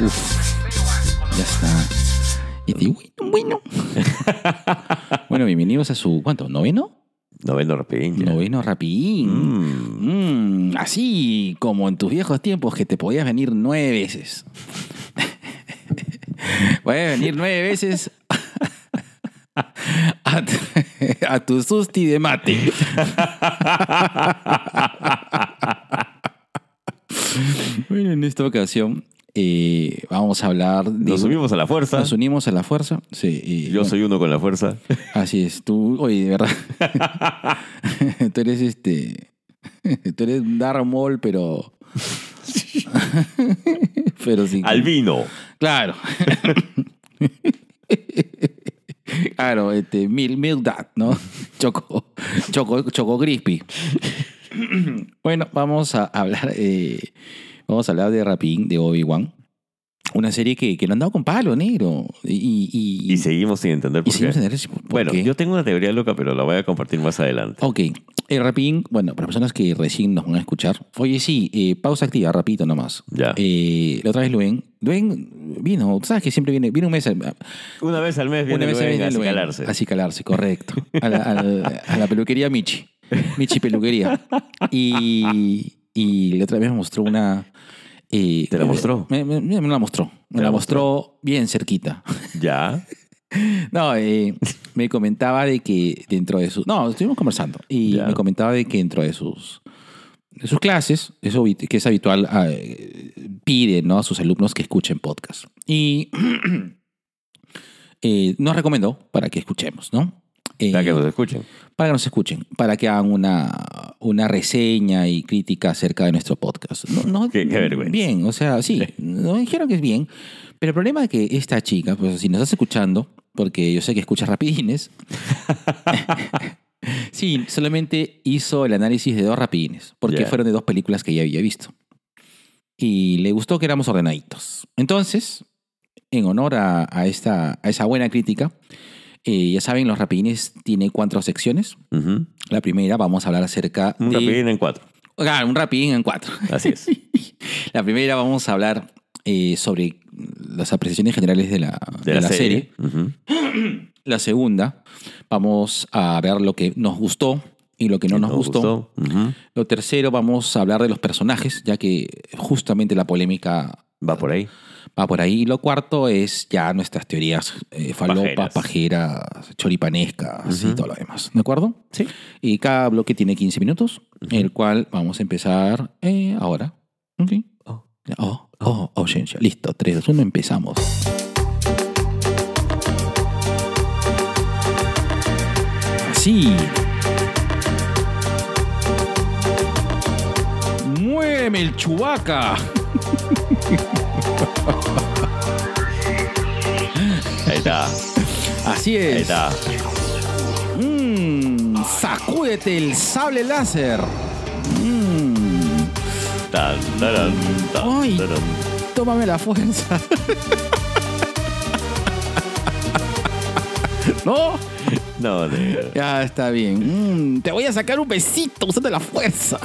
Uf, ya está. Y bueno, bueno. bueno, bienvenidos a su, ¿cuánto? ¿Noveno? Noveno rapidín. ya. Noveno rapidín. Mm. Mm, así como en tus viejos tiempos que te podías venir nueve veces. Puedes venir nueve veces a, tu- a tu susti de mate. bueno, en esta ocasión eh, vamos a hablar de... Nos unimos a la fuerza. Nos unimos a la fuerza. Sí, y, Yo bueno, soy uno con la fuerza. Así es, tú, oye, de verdad. tú eres este. Tú eres Maul, pero. pero sí. Albino. Claro. claro, este. Mil, mil dad, ¿no? Choco. Choco, choco crispy. bueno, vamos a hablar. eh, vamos a hablar de Rapidín, de Obi-Wan. Una serie que, que lo han dado con palo, negro. Y, y, Y seguimos sin entender y por seguimos qué. en derecho, ¿por Bueno, qué? yo tengo una teoría loca, pero la voy a compartir más adelante. Ok, el Rapidín, bueno, para personas que recién nos van a escuchar. Oye, sí, eh, pausa activa, rapidito nomás. Ya. Eh, la otra vez Luen, Luen vino, sabes que siempre viene, viene un mes, a- Una vez al mes viene una vez Luen viene a Luen, calarse. a calarse, correcto. A la, al- a la peluquería Michi, Michi Peluquería. Y, y la otra vez me mostró una... eh, ¿Te la mostró? Me, me- me la mostró, me ¿Te la la mostró bien cerquita. Ya. No, eh, me comentaba de que dentro de sus... No, estuvimos conversando y Ya. me comentaba de que dentro de sus, de sus clases, eso que es habitual, eh, pide ¿no? a sus alumnos que escuchen podcast. Y eh, nos recomendó para que escuchemos, ¿no? Eh, Para que nos escuchen. para que nos escuchen, para que hagan una, una reseña y crítica acerca de nuestro podcast. No, no- Qué- qué vergüenza. Bien, o sea, sí, nos dijeron que es bien, pero el problema es que esta chica, pues si nos estás escuchando, porque yo sé que escuchas rapidines, sí, solamente hizo el análisis de dos rapidines, porque Ya. fueron de dos películas que ya había visto. Y le gustó que éramos ordenaditos. Entonces, en honor a, a esta, a esa buena crítica, eh, ya saben, los rapidines tiene cuatro secciones. La primera vamos a hablar acerca Un de... rapidín en cuatro. Ah, un rapidín en cuatro. Así es. La primera vamos a hablar eh, sobre las apreciaciones generales de la, de la serie. La segunda, vamos a ver lo que nos gustó y lo que no nos gustó. Lo tercero, vamos a hablar de los personajes, ya que justamente la polémica Va por ahí. Va por ahí. Y lo cuarto es ya nuestras teorías eh, falopas, Pajeras. pajeras, choripanescas y Ujú. todo lo demás. ¿De acuerdo? Sí. Y cada bloque tiene 15 minutos, el cual vamos a empezar eh, ahora. Ok. Oh. Oh, oh, ausencia. Listo, 3, 2, 1, empezamos. Así. Muéveme el chubaca. Ahí está. Así Ahí es. está. Mmm, sacúdete el sable láser. Mmm, Tan, taran, tan, Ay. taran. tómame la fuerza. ¿No? No, negro. Ya está bien. Mm, te voy a sacar un besito usando la fuerza.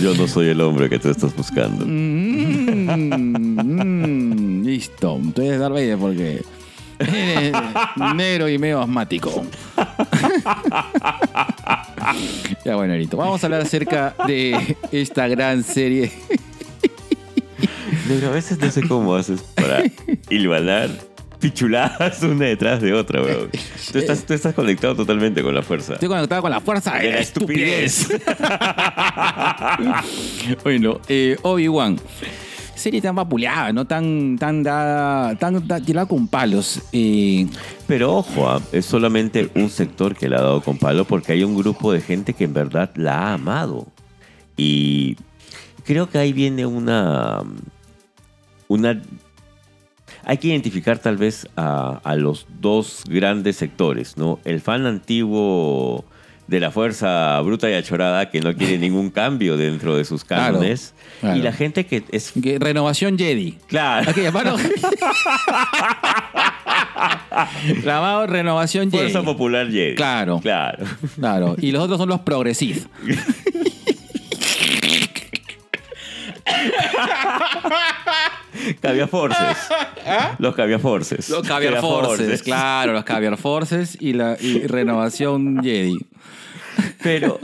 Yo no soy el hombre que tú estás buscando. Mm, mm, listo. Tú eres Darth Vader porque eres negro y medio asmático. ya bueno, Erito. Vamos a hablar acerca de esta gran serie. Negro, a veces no sé cómo haces para hilvanar pichuladas una detrás de otra, bro. Tú estás, tú estás conectado totalmente con la fuerza. Estoy conectado con la fuerza de, De la la estupidez. bueno, eh, Obi-Wan. Serie tan vapuleada, no tan, tan dada, tan, tan tirada con palos. Eh, Pero ojo, ah, es solamente un sector que le ha dado con palo porque hay un grupo de gente que en verdad la ha amado. Y creo que ahí viene una. Una. Hay que identificar tal vez a, a los dos grandes sectores, ¿no? El fan antiguo de la fuerza bruta y achorada que no quiere ningún cambio dentro de sus cánones. claro. Y la gente que es... Que- Renovación Jedi. Claro. Llamarlo. Llamado Renovación Jedi. Fuerza Popular Jedi. Claro. Claro. Claro. Y los otros son los progresistas. Caviar Forces. Los Caviar Forces. Los Caviar Forces, claro, los Caviar Forces y la y Renovación Jedi. Pero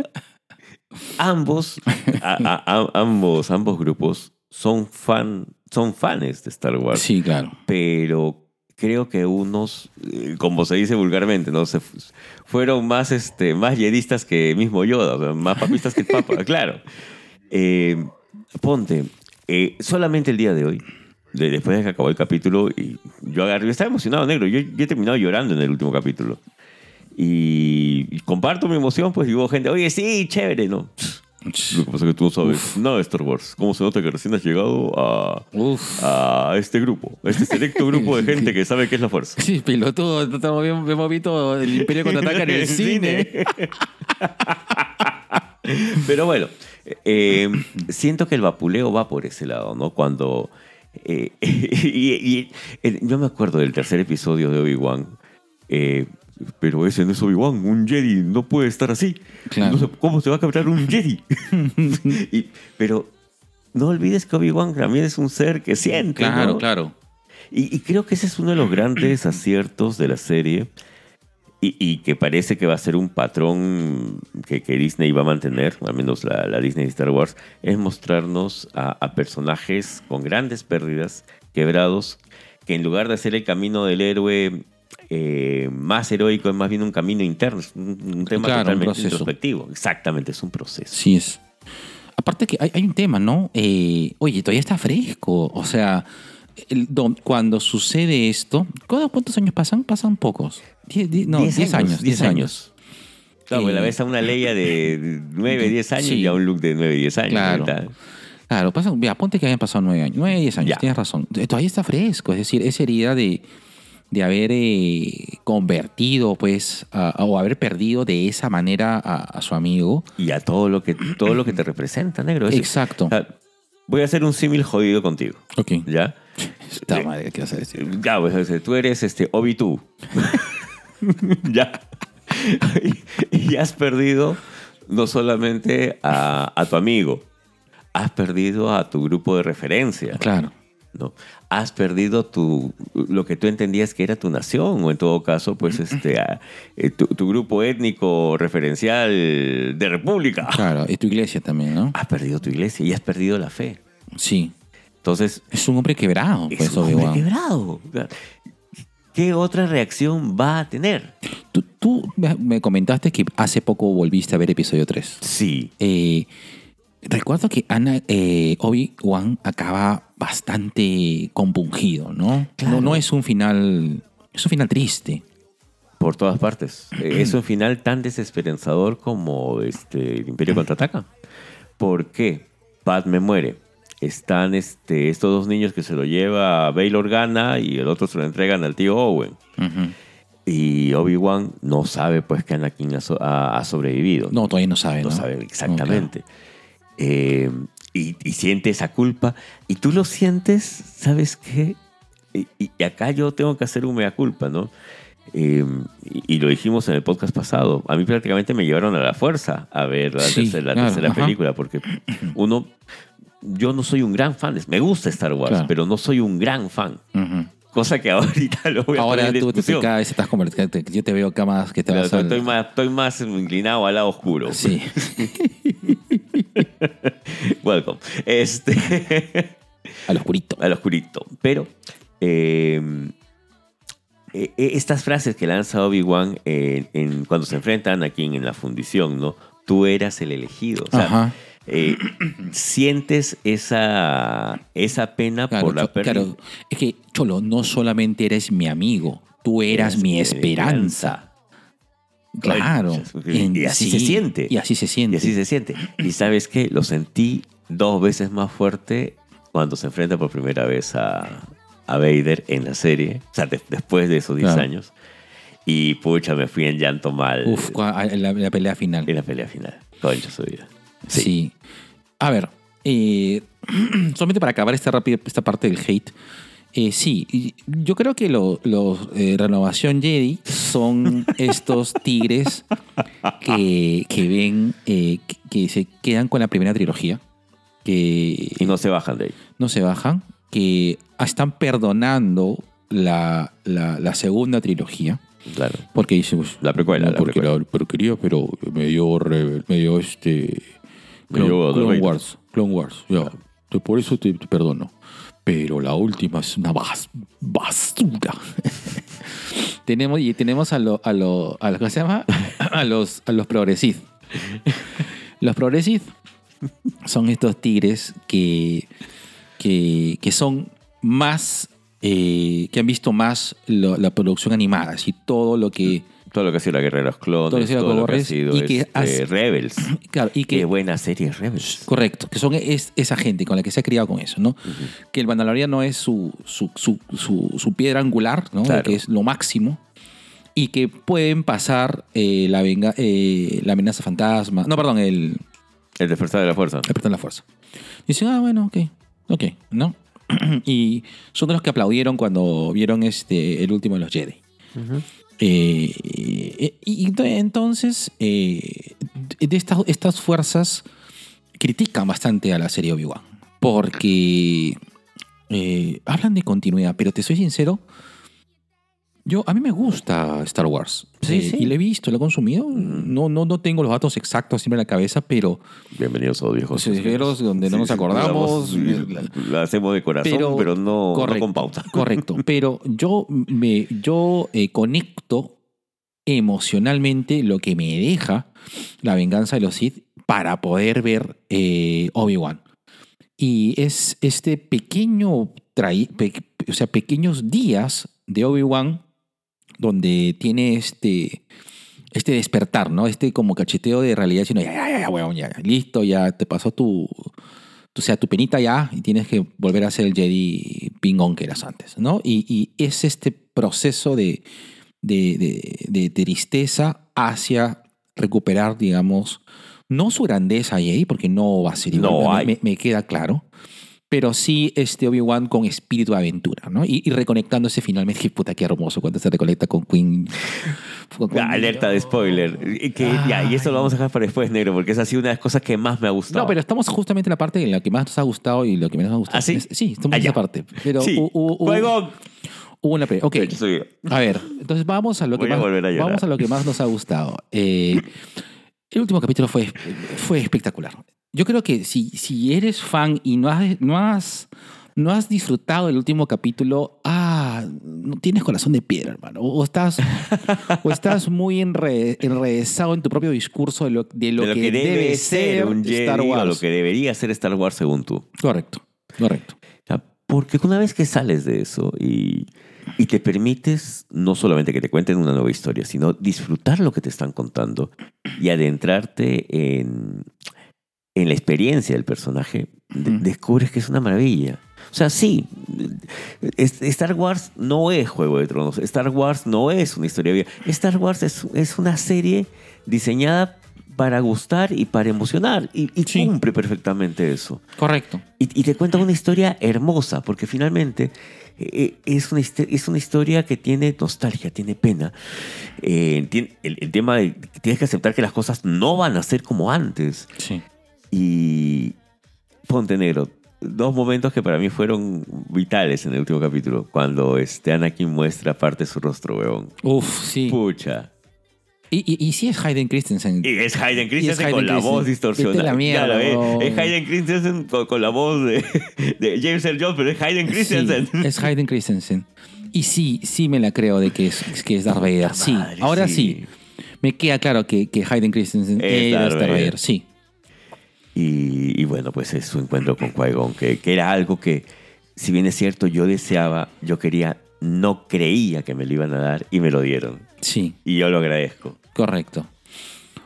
ambos, a- a- a- ambos, ambos grupos son fan, son fans de Star Wars. Sí, claro. Pero creo que unos, eh, como se dice vulgarmente, no se fueron más, este, más jedistas que mismo Yoda, o sea, más papistas que el Papa, claro. Eh, ponte, eh, solamente el día de hoy, después de que acabó el capítulo, y yo agarré, yo estaba emocionado, negro, yo, yo he terminado llorando en el último capítulo. Y, y comparto mi emoción, pues digo, gente, oye, sí, chévere, ¿no? Lo que pasa es que tú no sabes nada de Star Wars. ¿Cómo se nota que recién has llegado a, Uf. a este grupo, a este selecto grupo de gente que sabe qué es la fuerza? Sí, bien- Hemos visto el Imperio contraataca en el cine. Pero bueno, eh, siento que el vapuleo va por ese lado, ¿no? Cuando... eh, y, y- eh, yo me acuerdo del tercer episodio de Obi-Wan. eh, pero ese no es Obi-Wan, un Jedi no puede estar así. Claro. No sé, ¿Cómo se va a capturar un Jedi? Y- pero no olvides que Obi-Wan también es un ser que siente. Claro, ¿no? claro. Y, y creo que ese es uno de los grandes aciertos de la serie y, y que parece que va a ser un patrón que, que Disney va a mantener, al menos la, la Disney Star Wars, es mostrarnos a, a personajes con grandes pérdidas, quebrados, que en lugar de hacer el camino del héroe eh, más heroico, es más bien un camino interno, es un, un tema Claro, un totalmente proceso. introspectivo. Exactamente, es un proceso. Sí es. Aparte que hay, hay un tema, ¿no? Eh, oye, todavía está fresco. O sea, el- do- cuando sucede esto, ¿cu- ¿cuántos años pasan? Pasan pocos. Die- die- no, 10 años. 10 años. Claro, Eh, la ves a una Leia de 9, 10 años Sí. y a un look de 9, 10 años. Claro. ahorita. Claro, pasa, mira, ponte que hayan pasado 9 años. 9, 10 años, Ya. tienes razón. Eh, Todavía está fresco. Es decir, esa herida de, de haber eh, convertido, pues, a- a- o haber perdido de esa manera a, a su amigo. Y a todo lo que, todo lo que te representa, negro. Es- Exacto. o sea, voy a hacer un símil jodido contigo. Ok. ¿Ya? Está madre, ¿qué vas a decir? Ya, pues tú eres este Obi tú. ya. y has perdido no solamente a, a tu amigo, has perdido a tu grupo de referencia. Claro. ¿no? Has perdido tu, lo que tú entendías que era tu nación, o en todo caso, pues este, a- eh, tu, tu grupo étnico referencial de república. Claro, y tu iglesia también, ¿no? Has perdido tu iglesia y has perdido la fe. Sí. Entonces, Es un hombre quebrado, es pues, un hombre Obi-Wan. quebrado. ¿Qué otra reacción va a tener? Tú, tú me me comentaste que hace poco volviste a ver episodio 3. Sí, Eh, recuerdo que Ana, eh, Obi-Wan acaba bastante compungido, ¿no? Claro. ¿no? No es un final. Es un final triste. por todas partes. Eh, es un final tan desesperanzador como este, el Imperio contraataca. ¿Por qué? Padme muere. Están este, estos dos niños que se lo lleva Bail Organa y el otro se lo entregan al tío Owen. Ujú. Y Obi-Wan no sabe pues que Anakin ha, so- ha- ha sobrevivido. No, todavía no sabe, ¿no? No sabe exactamente. Eh, y, y siente esa culpa. Y tú lo sientes, ¿sabes qué? Y, acá yo tengo que hacer un mea culpa, ¿no? Eh, y, y lo dijimos en el podcast pasado. A mí prácticamente me llevaron a la fuerza a ver la Sí, tercera, la claro, tercera ajá. película, porque uno. Yo no soy un gran fan, me gusta Star Wars, Claro. pero no soy un gran fan. claro. Cosa que ahorita lo voy a Ahora poner en tú te, discusión. caes, estás convirtiendo. Yo te veo acá más que te Pero vas al- estoy, más, estoy más inclinado al lado oscuro. Sí. Welcome. Este. al oscurito. al oscurito. Pero eh, eh, estas frases que lanza Obi-Wan en- cuando se enfrentan aquí en la fundición, ¿no? Tú eras el elegido. O sea, Ajá. Eh, sientes esa, esa pena Claro, por la pérdida. claro. Es que, Cholo, no solamente eres mi amigo, tú eras Eres mi esperanza. Claro. Y- y así se siente. Y así se siente. Y así se siente. Y sabes qué? Lo sentí dos veces más fuerte cuando se enfrenta por primera vez a, a Vader en la serie, o sea, de- después de esos 10 Claro. años. Y pucha, me fui en llanto mal Uf, la, la pelea final. en la pelea final. Concha su vida. Sí. A ver, eh, solamente para acabar esta rápida esta parte del hate. eh, sí, yo creo que los Renovación Jedi son estos tigres que, que ven, eh, que, que se quedan con la primera trilogía, que Y no se bajan de ahí. no se bajan, que están perdonando la, la- la segunda trilogía. Claro. Porque dice, pues, La precuela, no, la porque precuela. la porquería, pero me dio, me dio este. Clone. Wars. Clone Wars, ya. Por eso te, te perdono. Pero la última es una bas- basura. tenemos, y tenemos a los, a lo, a lo- ¿cómo se llama? A los, a los. Los son estos tigres que, que, que son más, eh, que han visto más lo- la producción animada, así todo lo que, Todo lo que ha sido la Guerra de los Clones, Todo lo que ha sido todo lo que ha sido y que este, hace- Rebels. claro, y que Qué buena serie Rebels. Correcto, que son es- esa gente con la que se ha criado con eso, ¿no? Que el Mandalorian no es su, su, su, su- su piedra angular, ¿no? Claro. Que es lo máximo. Y que pueden pasar eh, la, venga, eh, la amenaza fantasma. No, perdón, el, El despertar de la fuerza. el perdón, la fuerza. Dicen, ah, bueno, ok, ok, ¿no? y son de los que aplaudieron cuando vieron este, el último de los Jedi. Eh, eh, y ento- entonces, eh, de estas, estas fuerzas critican bastante a la serie Obi-Wan. Porque eh, hablan de continuidad, pero te soy sincero. Yo, a mí me gusta Star Wars. Sí, Eh, sí. Y lo he visto, lo he consumido. No, no, no tengo los datos exactos siempre en la cabeza, pero Bienvenidos a los viejos. Los viejos donde no nos acordamos. sí, la hacemos de corazón, pero, no, no con pauta. Correcto. Pero yo, me, yo eh, conecto emocionalmente lo que me deja la venganza de los Sith para poder ver eh, Obi-Wan. Y es este pequeño, trai- pe- o sea, pequeños días de Obi-Wan donde tiene este, este despertar, ¿no? Este como cacheteo de realidad, diciendo, ya, ya, ya, ya, weón, ya, ya, listo, ya te pasó tu, o sea, tu penita ya y tienes que volver a ser el Jedi pingón que eras antes, ¿no? Y, y es este proceso de, de, de- de tristeza hacia recuperar, digamos, no su grandeza Jedi, porque no va a ser igual, No me- hay. me, me queda claro, pero sí este Obi-Wan con espíritu de aventura, ¿no? Y, y reconectándose finalmente, puta, qué hermoso cuando se reconecta con Queen. con- con- Alerta de spoiler. Y Que, ya, y eso lo vamos a dejar para después, negro, porque esa ha sido una de las cosas que más me ha gustado. No, pero estamos justamente en la parte en la que más nos ha gustado y lo que menos nos ha gustado. ¿Ah, sí? Es- Sí, estamos Ah, en esa parte. Pero sí. una pelea. Ok, a ver, entonces vamos a lo que, a más, a vamos a lo que más nos ha gustado. Eh, el último capítulo fue, fue espectacular. Yo creo que si, si eres fan y no has, no has no has disfrutado el último capítulo, ah, no tienes corazón de piedra, hermano. O estás, o estás muy enre- enredesado en tu propio discurso de lo, de lo de lo que, debe ser un Jedi Star o Wars. lo que debería ser Star Wars según tú. Correcto, correcto. O Porque una vez que sales de eso y, y te permites no solamente que te cuenten una nueva historia, sino disfrutar lo que te están contando y adentrarte en, en la experiencia del personaje, descubres que es una maravilla. O sea, sí, Star Wars no es Juego de Tronos, Star Wars no es una historia vieja, Star Wars es, es una serie diseñada para gustar y para emocionar y, y Sí. cumple perfectamente eso. Correcto. Y, y te cuenta una historia hermosa, porque finalmente eh, es, una, es una historia que tiene nostalgia, tiene pena. Eh, tiene- el, el tema de que tienes que aceptar que las cosas no van a ser como antes. Sí. Y ponte negro. Dos momentos que para mí fueron vitales en el último capítulo. Cuando este Anakin muestra parte de su rostro, weón. Uf, sí. Pucha. Y, y, y sí es Hayden Christensen. Y es Hayden Christensen Hayden con la voz distorsionada. A la mierda, Claro, es- es, Hayden Christensen con, con la voz de, de James Earl Jones, pero es Hayden Christensen. Sí, es Hayden Christensen. Y sí, sí me la creo de que es, que es Darth Vader. Sí, madre, ahora sí. sí. Me queda claro que, que Hayden Christensen Es Darth Darth. Vader. Sí. Y, y bueno, pues es su encuentro con Qui-Gon, que, que era algo que, si bien es cierto, yo deseaba, yo quería, no creía que me lo iban a dar y me lo dieron. Sí, Y yo lo agradezco. correcto.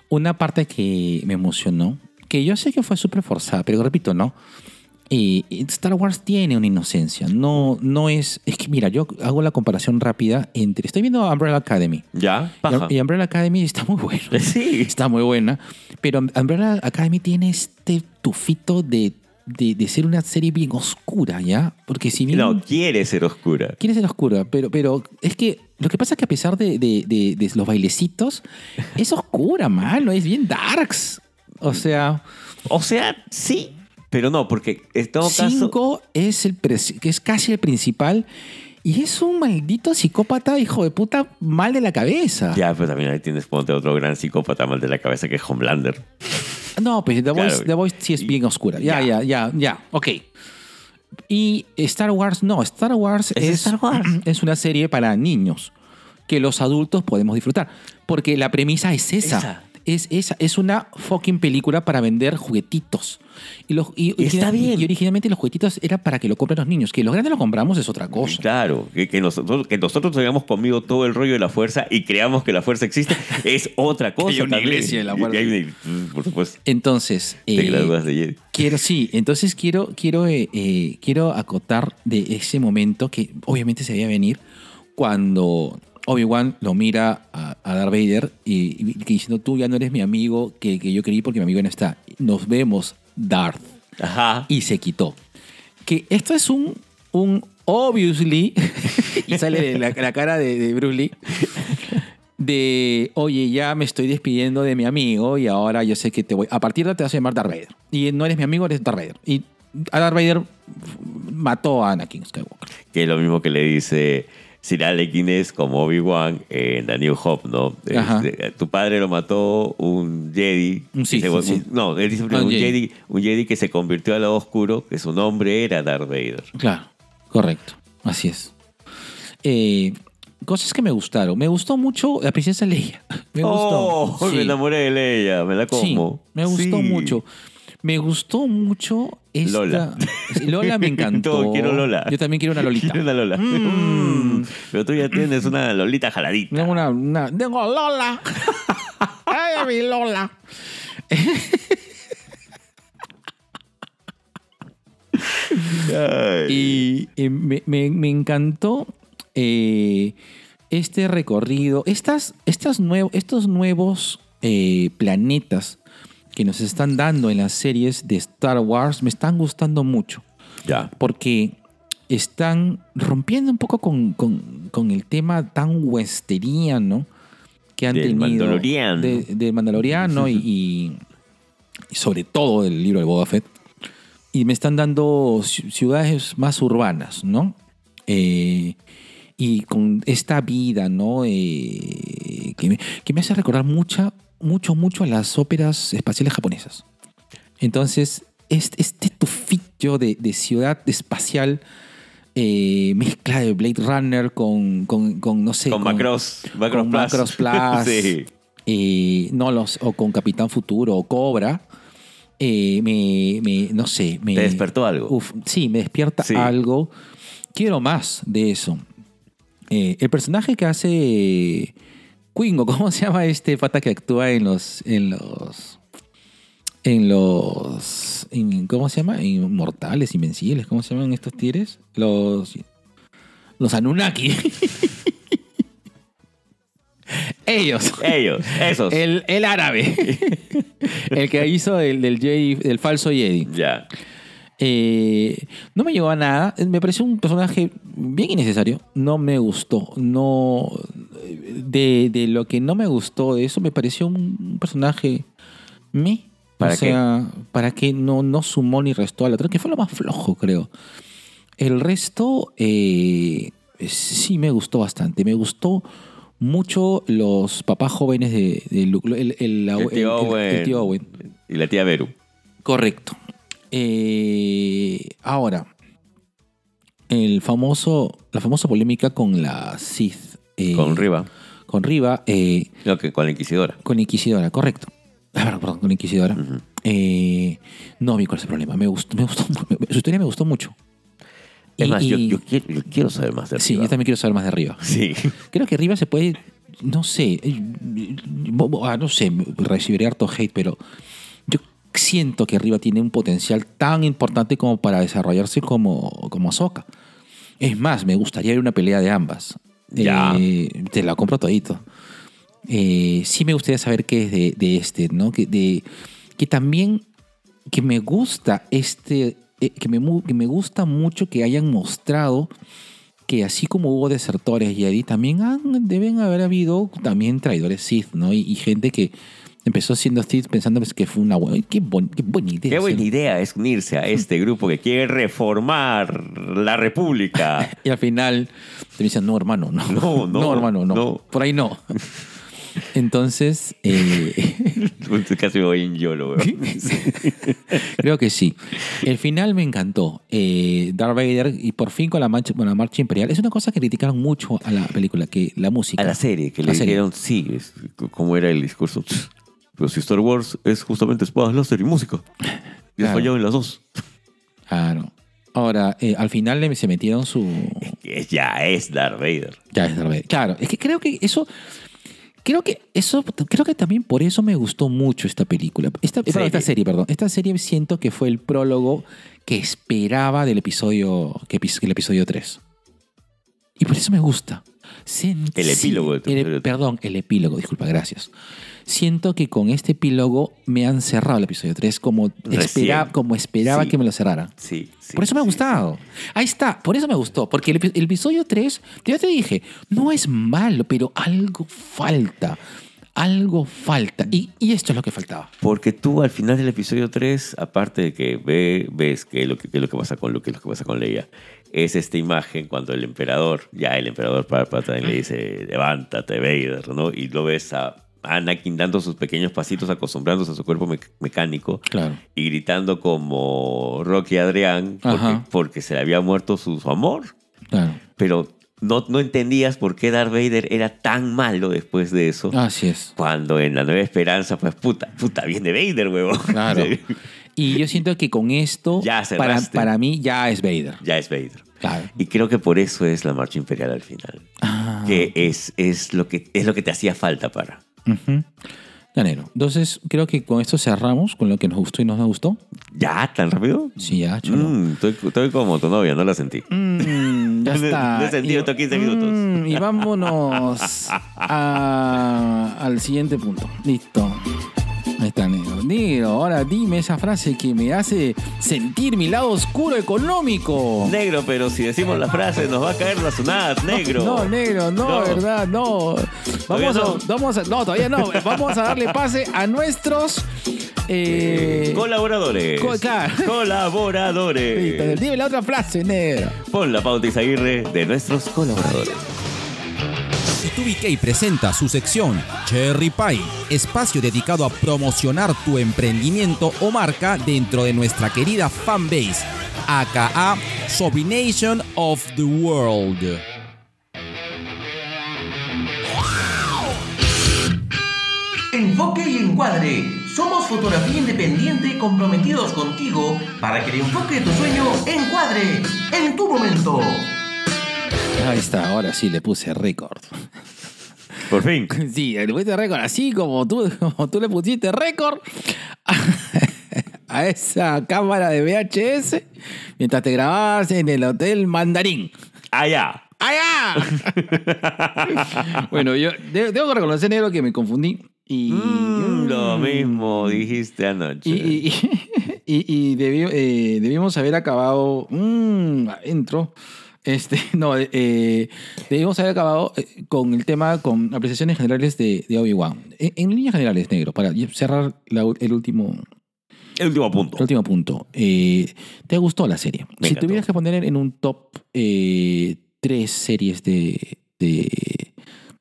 Una parte que me emocionó, que yo sé que fue súper forzada, pero repito, ¿no? Star Wars tiene una inocencia. No, no es. Es que, mira, yo hago la comparación rápida entre. Estoy viendo Umbrella Academy. ¿Ya? Paja. Y Umbrella Academy está muy buena. Sí. Está muy buena. Pero Umbrella Academy tiene este tufito de, de, de ser una serie bien oscura, ¿ya? Porque si bien. No, quiere ser oscura. Quiere ser oscura, pero, pero es que lo que pasa es que a pesar de, de- de- de los bailecitos, es oscura, mano. Es bien darks. O sea, O sea, sí, pero no, porque en todo caso. 5 es, el es casi el principal. Y es un maldito psicópata, hijo de puta, mal de la cabeza. Ya, pero también ahí tienes, ponte otro gran psicópata mal de la cabeza que es Homelander. No, pues The Voice, Claro. The Voice sí es bien oscura. Ya, ya, ya, ya. Ok. Y Star Wars, no. Star Wars Es es, Star Wars. es una serie para niños que los adultos podemos disfrutar. Porque la premisa es esa. Esa. Es, esa, es una fucking película para vender juguetitos. Y, los, y, Y está bien. y originalmente los juguetitos era para que lo compren los niños. Que los grandes los compramos es otra cosa. Claro, que, que nosotros, que nosotros hayamos comido todo el rollo de la fuerza y creamos que la fuerza existe es otra cosa. hay una también. iglesia de la Y- y fuerza. hay una- por supuesto, Entonces, eh, de Jedi. Quiero, sí, entonces quiero, quiero, eh, eh, quiero acotar de ese momento que obviamente se veía venir cuando Obi-Wan lo mira a, a Darth Vader y, diciendo tú ya no eres mi amigo que, que yo querí porque mi amigo no está. Nos vemos, Darth. Ajá. Y se quitó. Que esto es un, un obviously, y sale de la, la cara de, de Bruce Lee, de, oye, ya me estoy despidiendo de mi amigo y ahora yo sé que te voy, a partir de ahora te vas a llamar Darth Vader. Y no eres mi amigo, eres Darth Vader. Y a Darth Vader mató a Anakin Skywalker. Que es lo mismo que le dice Sir Alekin es como Obi-Wan en The New Hope, ¿no? Este, tu padre lo mató un Jedi. Un. No, él dice un un, Jedi. Jedi. un Jedi que se convirtió al lado oscuro, que su nombre era Darth Vader. Claro, correcto. Así es. Eh, cosas que me gustaron. Me gustó mucho la princesa Leia. Me oh, gustó. me enamoré de Leia, me la como. me gustó mucho. Me gustó mucho esta... Lola. Lola me encantó. Todo, quiero Lola. Yo también quiero una Lolita. Quiero una Lola. Mm. Pero tú ya tienes una Lolita jaladita. Tengo una, una- tengo Lola. Ay, mi Lola. Y me, me- me encantó eh, este recorrido, estas, estas nuev- estos nuevos eh, planetas que nos están dando en las series de Star Wars me están gustando mucho. Ya. porque están rompiendo un poco con, con- con el tema tan westeriano que han Del tenido Mandaloriano. de- del Mandaloriano y, y- y sobre todo del libro de Boba Fett. Y me están dando ci- ciudades más urbanas, ¿no? Eh, y con esta vida, ¿no? Eh, que, me, que me hace recordar mucha, mucho, mucho a las óperas espaciales japonesas. Entonces, este, este tufillo de, de ciudad espacial, eh, mezcla de Blade Runner con, con, con, no sé. Con Macross. Macross con Plus. Macross Plus. sí. eh, no los, o con Capitán Futuro o Cobra. eh, me, me- no sé. Me, Te despertó algo. Uf, sí, me despierta Sí. algo. Quiero más de eso. El personaje que hace Quingo, ¿cómo se llama este pata que actúa en los. en los. en los. en- ¿Cómo se llama? Inmortales, invencibles, ¿cómo se llaman estos tires? Los. Los Anunnaki. Ellos. Ellos, esos. El, el árabe. el que hizo el del, Jedi- del falso Jedi. Ya. Eh, no me llegó a nada. Me pareció un personaje bien innecesario. No me gustó. No. De, de lo que no me gustó de eso, me pareció un personaje. Me. ¿Para o sea, para que no, no sumó ni restó a la otra, que fue lo más flojo, creo. El resto, eh, sí me gustó bastante. Me gustó mucho los papás jóvenes de, de Luke. El, el- El tío el tío Owen. Y la tía Beru. Correcto. Eh, ahora, el famoso, la famosa polémica con la Sith. Eh, Con Riva. Con Riva, eh, No, que con la Inquisidora. con Inquisidora, correcto. Ah, perdón, perdón, con la Inquisidora. Eh, no vi cuál es el problema. Me gustó, me gustó, su historia me gustó mucho. Es Y- más, yo, y- yo quiero, yo quiero saber más de Sí, Riva. yo también quiero saber más de Riva. Sí. Creo que Riva se puede, no sé, eh, ah, no sé, recibiré harto hate, pero yo siento que Riva tiene un potencial tan importante como para desarrollarse como, como Ahsoka. Es más, me gustaría ver una pelea de ambas. Ya. Eh, te la compro todito. Eh, sí me gustaría saber qué es de, de este, ¿no? Que, de, que también que me gusta este, eh, que, me, que me gusta mucho que hayan mostrado que así como hubo desertores Jedi, también han- deben haber habido también traidores Sith, ¿no? Y, y gente que empezó siendo Sith pensando pues, que fue una buena... Qué, bon- qué buena idea. Qué buena idea es unirse a este grupo que quiere reformar la república. Y al final te dicen, no, hermano, no. No, no, hermano, no. no. Por ahí no. Entonces, eh, Casi me voy en YOLO, weón. creo que sí. El final me encantó. Eh, Darth Vader, y por fin con la, marcha, con la marcha imperial. Es una cosa que criticaron mucho a la película, que la música. A la serie, que La le serie. dijeron, sí, es- ¿cómo era el discurso? Pero si Star Wars es justamente espadas láser y música. Y Claro. fallado en las dos. Claro. Ahora, eh, al final se metieron su... ya es Darth Vader. Ya es Darth Vader. Claro, es que creo que eso... Creo que eso, creo que también por eso me gustó mucho esta película. Esta, Serie. esta serie, perdón. Esta serie siento que fue el prólogo que esperaba del episodio, que, epi- que el episodio 3. Y por eso me gusta. El epílogo del el- tres. Perdón, el epílogo, disculpa, gracias. Siento que con este epílogo me han cerrado el episodio 3 como, espera- como esperaba Sí. que me lo cerraran. Sí, sí. Por eso me ha sí, gustado. Ahí está, por eso me gustó. Porque el, el episodio 3, ya te dije, no es malo, pero algo falta. Algo falta. Y, y esto es lo que faltaba. Porque tú al final del episodio 3, aparte de que ve, ves que lo que, qué es lo que pasa con Luke, qué es lo que pasa con Leia, es esta imagen cuando el emperador, ya el emperador Palpatine le dice, levántate Vader, ¿no? Y lo ves a Anakin dando sus pequeños pasitos, acostumbrándose a su cuerpo mec- mecánico Claro. y gritando como Rocky Adrián porque, se le había muerto su, su amor. Claro. Pero no, no entendías por qué Darth Vader era tan malo después de eso. Así es. Cuando en la Nueva Esperanza, pues puta, puta, viene Vader, huevón. Claro. Y yo siento que con esto, Ya para, para mí, ya es Vader. ya es Vader. Claro. Y creo que por eso es la marcha imperial al final. Ah. Que es, es, lo que es lo que te hacía falta para. Ujú. Ya, negro. Entonces, creo que con esto cerramos con lo que nos gustó y no nos gustó. ¿Ya? ¿Tan rápido? Sí, ya, chulo. Mm, estoy, estoy como tu novia, no la sentí. Mm, ya No he- está. no Y- estos 15 minutos. Mm, y vámonos a- al siguiente punto. Listo. Ahí está, negro. Negro, ahora dime esa frase que me hace sentir mi lado oscuro económico. Negro, pero si decimos la frase nos va a caer la sunat, negro. No, negro, no, No. verdad, no. Vamos, no. A, vamos a, no, todavía no. Vamos a darle pase a nuestros. Eh, Colaboradores. Co- claro. Colaboradores. Dime la otra frase, negro. Pon la pauta Isaguirre de nuestros colaboradores. Y2BK presenta su sección Cherry Pie, espacio dedicado a promocionar tu emprendimiento o marca dentro de nuestra querida fanbase, aka Sobination of the World. Enfoque y encuadre. Somos fotografía independiente comprometidos contigo para que el enfoque de tu sueño encuadre en tu momento. Ahí está, ahora sí le puse récord. Por fin. Sí, le pusiste récord, así como tú, como tú le pusiste récord a, esa cámara de VHS mientras te grababas en el Hotel Mandarín. Allá. ¡Allá! bueno, yo de- debo reconocer, negro, que me confundí. Y, Mm, lo mismo dijiste anoche. Y, y, y- y debi- eh, debimos haber acabado mm, adentro. Este, no, eh, debimos haber acabado eh, con el tema, con apreciaciones generales de, de Obi-Wan. En, en líneas generales, negro, para cerrar la el, último, El último punto. el último punto. Eh, ¿Te gustó la serie? Me si encantó. tuvieras que poner en un top eh, tres series de, de-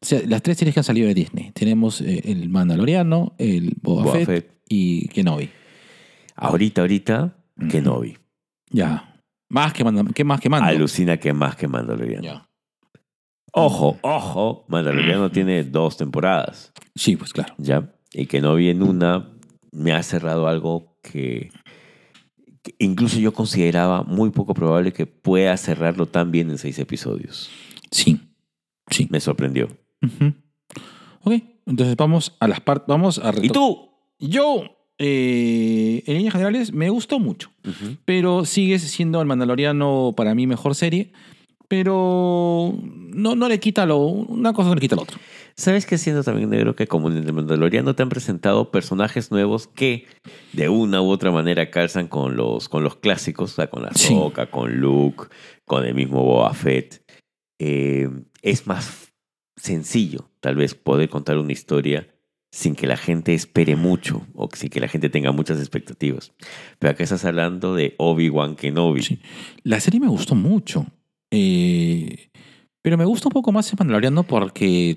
o sea, las tres series que han salido de Disney. Tenemos eh, el Mandaloriano, el Boba, Boba Fett, Fett. y Kenobi. Ahorita, ahorita, Kenobi. Ya. Más que manda, ¿qué más que mando? Alucina que más que Mandaloriano. Ya. Ojo, ojo, Mandaloriano tiene dos temporadas, Sí, pues claro. ¿ya? Y Kenobi en una me ha cerrado algo que, que incluso yo consideraba muy poco probable que pueda cerrarlo tan bien en seis episodios. Sí. Sí. Me sorprendió. Ujú. Ok, entonces vamos a las partes. Vamos a ¿Y tú? Yo. Eh, en líneas generales, me gustó mucho. Pero sigue siendo el Mandaloriano para mí mejor serie. Pero no, no le quita lo. Una cosa no le quita la otra. ¿Sabes qué siento también, negro? Que como en el Mandaloriano te han presentado personajes nuevos que de una u otra manera calzan con los, con los clásicos, o sea, con la Sí. Soca, con Luke, con el mismo Boba Fett. Eh, es más sencillo, tal vez, poder contar una historia sin que la gente espere mucho o sin que la gente tenga muchas expectativas. Pero acá estás hablando de Obi-Wan Kenobi. Sí. La serie me gustó mucho. Eh, pero me gusta un poco más el Mandaloriano porque.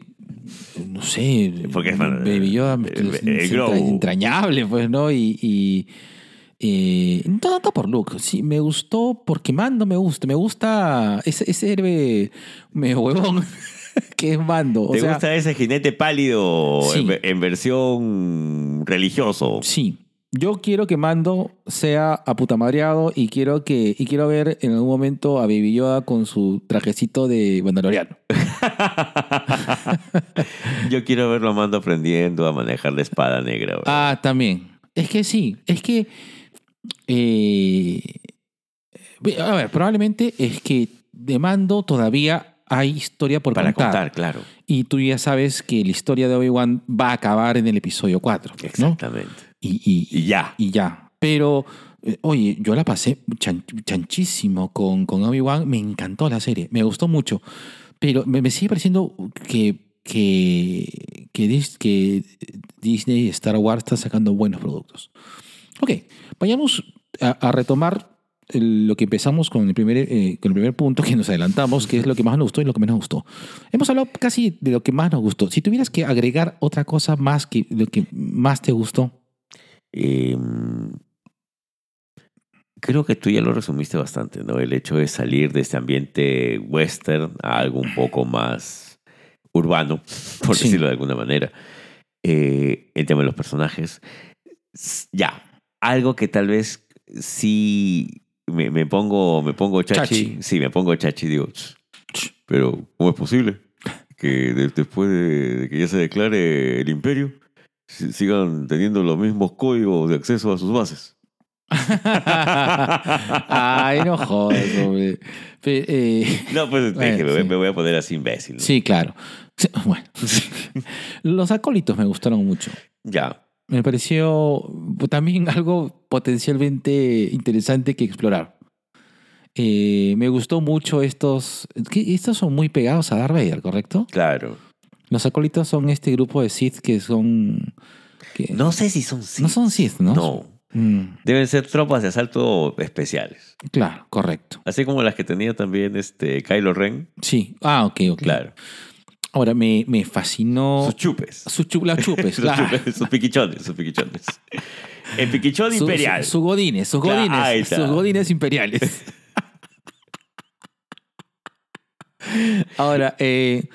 No sé. Porque es Baby Yoda es, entrañable, pues, ¿no? Y. y eh, no tanto por Luke, sí, me gustó porque Mando me gusta, me gusta ese, ese héroe medio huevón que es Mando. O ¿Te sea, gusta ese jinete pálido Sí. en, ve- en versión religioso? Sí. Yo quiero que Mando sea aputamadreado y quiero que y quiero ver en algún momento a Baby Yoda con su trajecito de Mandaloriano. Yo quiero verlo a Mando aprendiendo a manejar la espada negra. Ah, también. Es que sí, es que eh, a ver, probablemente es que de Mando todavía hay historia por Para contar. contar, claro. Y tú ya sabes que la historia de Obi-Wan va a acabar en el episodio 4, ¿no? Exactamente. Y, y- Y ya. y ya. Pero, eh, oye, yo la pasé chan- chanchísimo con, con Obi-Wan. Me encantó la serie. Me gustó mucho. Pero me, me sigue pareciendo que, que, que, Dis- que Disney y Star Wars están sacando buenos productos. Ok, vayamos a, a retomar lo que empezamos con el, primer, eh, con el primer punto que nos adelantamos, que es lo que más nos gustó y lo que menos nos gustó. Hemos hablado casi de lo que más nos gustó. Si tuvieras que agregar otra cosa más que lo que más te gustó, Eh, creo que tú ya lo resumiste bastante, ¿no? El hecho de salir de este ambiente western a algo un poco más urbano, por Sí. decirlo de alguna manera. Eh, el tema de los personajes. Ya, algo que tal vez sí me, me pongo, me pongo chachi. Chachi. Sí, me pongo chachi y digo, "Ch, ch, pero ¿cómo es posible que de- después de, de que ya se declare el imperio si- sigan teniendo los mismos códigos de acceso a sus bases? Ay, no jodas, hombre. Eh, No, pues Bueno, dije, me, voy- sí. me voy a poner así imbécil. ¿no? sí, claro. Bueno, los acólitos me gustaron mucho. Ya. Me pareció también algo potencialmente interesante que explorar. Eh, me gustó mucho estos. que Estos son muy pegados a Darth Vader, ¿correcto? Claro. Los acólitos son este grupo de Sith que son. que- No sé si son Sith. no son Sith, ¿no? No. Mm, Deben ser tropas de asalto especiales. claro, correcto. Así como las que tenía también este Kylo Ren. Sí. Ah, ok, ok. Claro. Ahora, me, me fascinó. Sus chupes. Sus chu- las chupes, sus, claro. chupes, sus piquichones, sus piquichones. El piquichón Su- imperial. Su, su godines, sus Claro, godines, ahí está. sus godines imperiales. Ahora, eh,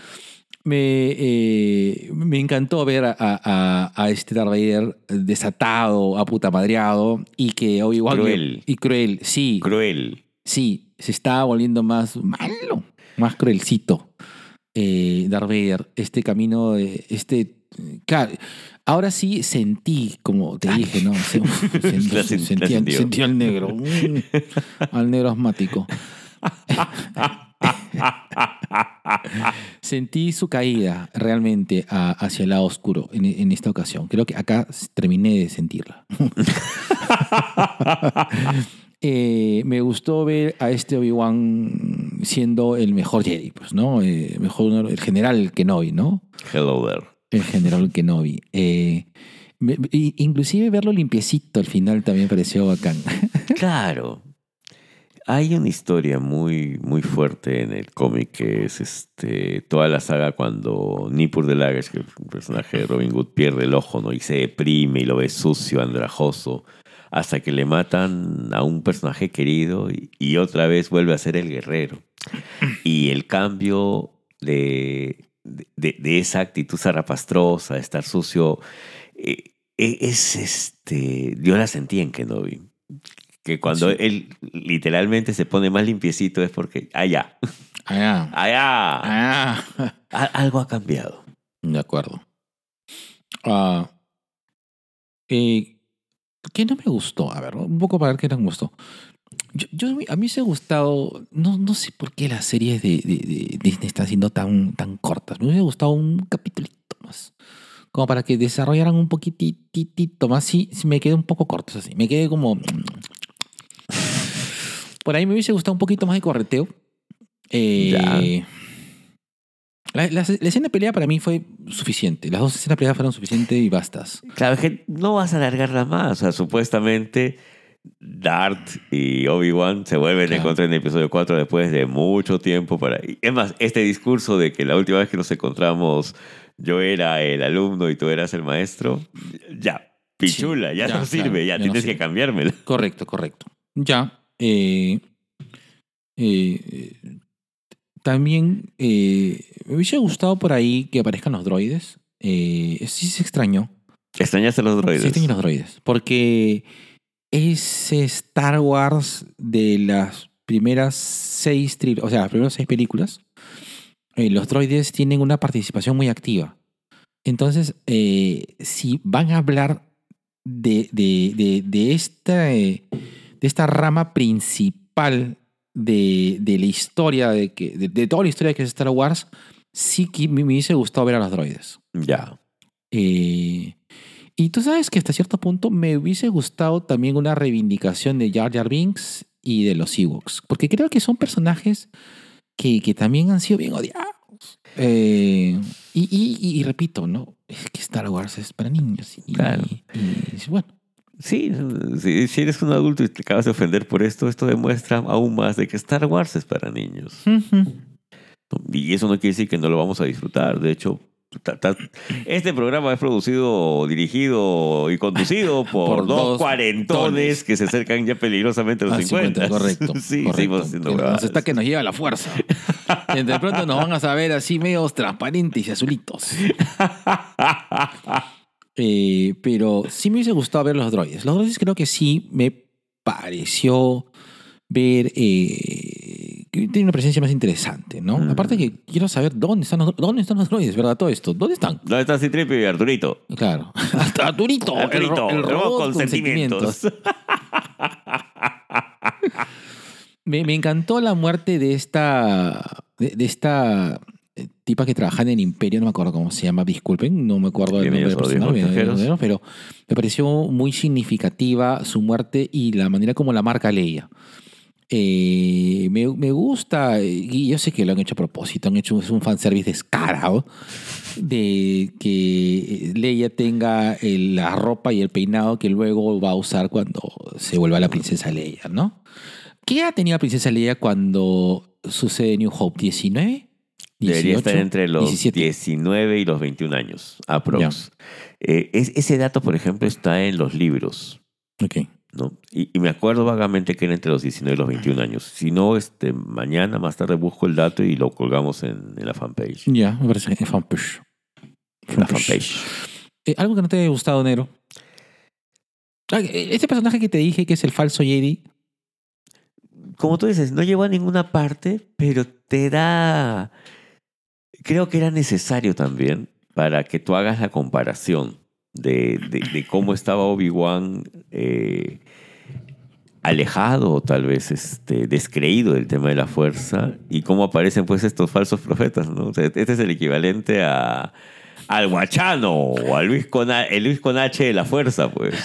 me, eh, me encantó ver a, a- a este Darth Vader desatado, a puta madreado, y que Obi-Wan... Cruel. Y cruel, sí. Cruel. Sí, se está volviendo más malo, más cruelcito. Eh, Darth Vader, este camino, de, este... Claro, ahora sí sentí, como te dije, ¿no? Se- uf, sent- La sen- la sentía, sintió. sentía al negro, mm, al negro asmático. Sentí su caída realmente a- hacia el lado oscuro en, en esta ocasión. Creo que acá terminé de sentirla. Eh, me gustó ver a este Obi-Wan siendo el mejor Jedi, pues, ¿no? Eh, mejor, el general Kenobi, ¿no? Hello there. El general Kenobi. Eh, me- inclusive verlo limpiecito al final también pareció bacán. Claro. Hay una historia muy, muy fuerte en el cómic que es este, toda la saga cuando Nippur de Lagash, que es un personaje de Robin Hood, pierde el ojo ¿no? y se deprime y lo ve sucio, andrajoso, hasta que le matan a un personaje querido y, y otra vez vuelve a ser el guerrero. Y el cambio de, de, de esa actitud zarapastrosa, de estar sucio, eh, e- es este. Yo la sentí en Kenobi. Que cuando Sí. él literalmente se pone más limpiecito es porque allá, allá, ah. a- algo ha cambiado. De acuerdo. Ah, eh, ¿Qué no me gustó? A ver, un poco para ver qué no me gustó. Yo, yo- a mí me hubiese gustado, no, no sé por qué las series de, de- de Disney están siendo tan, tan cortas. Me hubiese gustado un capitulito más. Como para que desarrollaran un poquitito más. Sí, sí me quedé un poco cortos así. Me quedé como... Por ahí me hubiese gustado un poquito más de correteo. Eh, Ya. La, la- la escena de pelea para mí fue suficiente. Las dos escenas de pelea fueron suficientes y bastas. Claro, es que no vas a alargarla más. O sea, supuestamente Dart y Obi-Wan se vuelven a encontrar en el episodio 4 después de mucho tiempo. Para... Es más, este discurso de que la última vez que nos encontramos yo era el alumno y tú eras el maestro, ya, pichula, Sí, ya, ya, no sirve, claro, ya, tienes que cambiármela. Correcto, correcto. Ya. eh, eh, también eh, me hubiese gustado por ahí que aparezcan los droides. Eh, sí se extrañó. Extrañaste los droides. Sí extrañé los droides. Porque ese Star Wars de las primeras seis o sea, las primeras seis películas, eh, los droides tienen una participación muy activa. Entonces, eh, si van a hablar de, de, de, de esta, de esta rama principal de, de la historia, de, que, de, de toda la historia que es Star Wars, sí que me, me hubiese gustado ver a los droides. Ya. Eh, y tú sabes que hasta cierto punto me hubiese gustado también una reivindicación de Jar Jar Binks y de los Ewoks, porque creo que son personajes que, que también han sido bien odiados. Eh, y, y- y- y repito, ¿no? Es que Star Wars es para niños. Y, Claro. y- bueno, Sí, si, si eres un adulto y te acabas de ofender por esto, esto demuestra aún más de que Star Wars es para niños. Y eso no quiere decir que no lo vamos a disfrutar. De hecho, este programa es producido, dirigido y conducido por, Por dos, dos cuarentones tones. que se acercan ya peligrosamente a los Ah, 50. correcto. Sí, correcto. Que. Nos está que nos lleva la fuerza. Y de pronto nos van a saber así medios transparentes y azulitos. Eh, pero sí me hubiese gustado ver los droides. Los droides creo que sí me pareció ver eh, que tiene una presencia más interesante, ¿no? Mm. Aparte que quiero saber dónde están los, dónde están los droides, ¿verdad? Todo esto. ¿Dónde están? ¿Dónde está Citripio y Arturito? Claro. Arturito. el Arturito, el, el robot con sentimientos. Me, me encantó la muerte de esta. de, de esta tipa que trabaja en el Imperio, no me acuerdo cómo se llama, disculpen, no me acuerdo del nombre a Viajeros. Odios, pero me pareció muy significativa su muerte y la manera como la marca Leia. Eh, me, me gusta, y yo sé que lo han hecho a propósito, han hecho es un fanservice descarado de que Leia tenga el- la ropa y el peinado que luego va a usar cuando se vuelva la princesa Leia, ¿no? ¿Qué edad tenía la princesa Leia cuando sucede New Hope? ¿19? Debería estar 18, entre los 17. 19 y los 21 años, aprox. Eh, es- ese dato, por ejemplo, está en los libros. Ok. ¿no? Y, y me acuerdo vagamente que era entre los 19 y los 21 años. Si no, este, mañana más tarde busco el dato y lo colgamos en, en la fanpage. Ya, me parece que fanpage. En la fanpage. Eh, ¿Algo que no te haya gustado, Nero? Ah, eh, Este personaje que te dije que es el falso Jedi. Como tú dices, no llegó a ninguna parte, pero te da... Creo que era necesario también para que tú hagas la comparación de, de- de cómo estaba Obi-Wan eh, alejado o tal vez este, descreído del tema de la fuerza y cómo aparecen pues estos falsos profetas. ¿no? O sea, este es el equivalente a, al Guachano o al Luis con, el Luis con H de la fuerza, pues.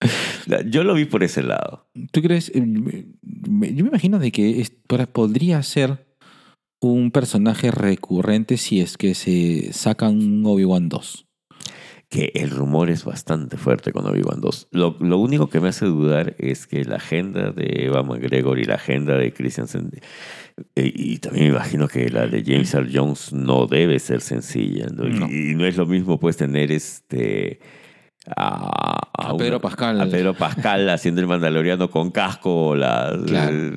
Yo lo vi por ese lado. ¿Tú crees? eh, Yo me imagino de que podría ser un personaje recurrente si es que se sacan un Obi-Wan 2. que el rumor es bastante fuerte con Obi-Wan 2. Lo, lo único que me hace dudar es que la agenda de Eva McGregor y la agenda de Christiansen, eh, y también me imagino que la de James Earl Jones no debe ser sencilla. ¿no? Y- No. Y, no es lo mismo pues tener este... A, A Pedro Pascal. A Pedro Pascal haciendo el Mandaloriano con casco las Claro. eh,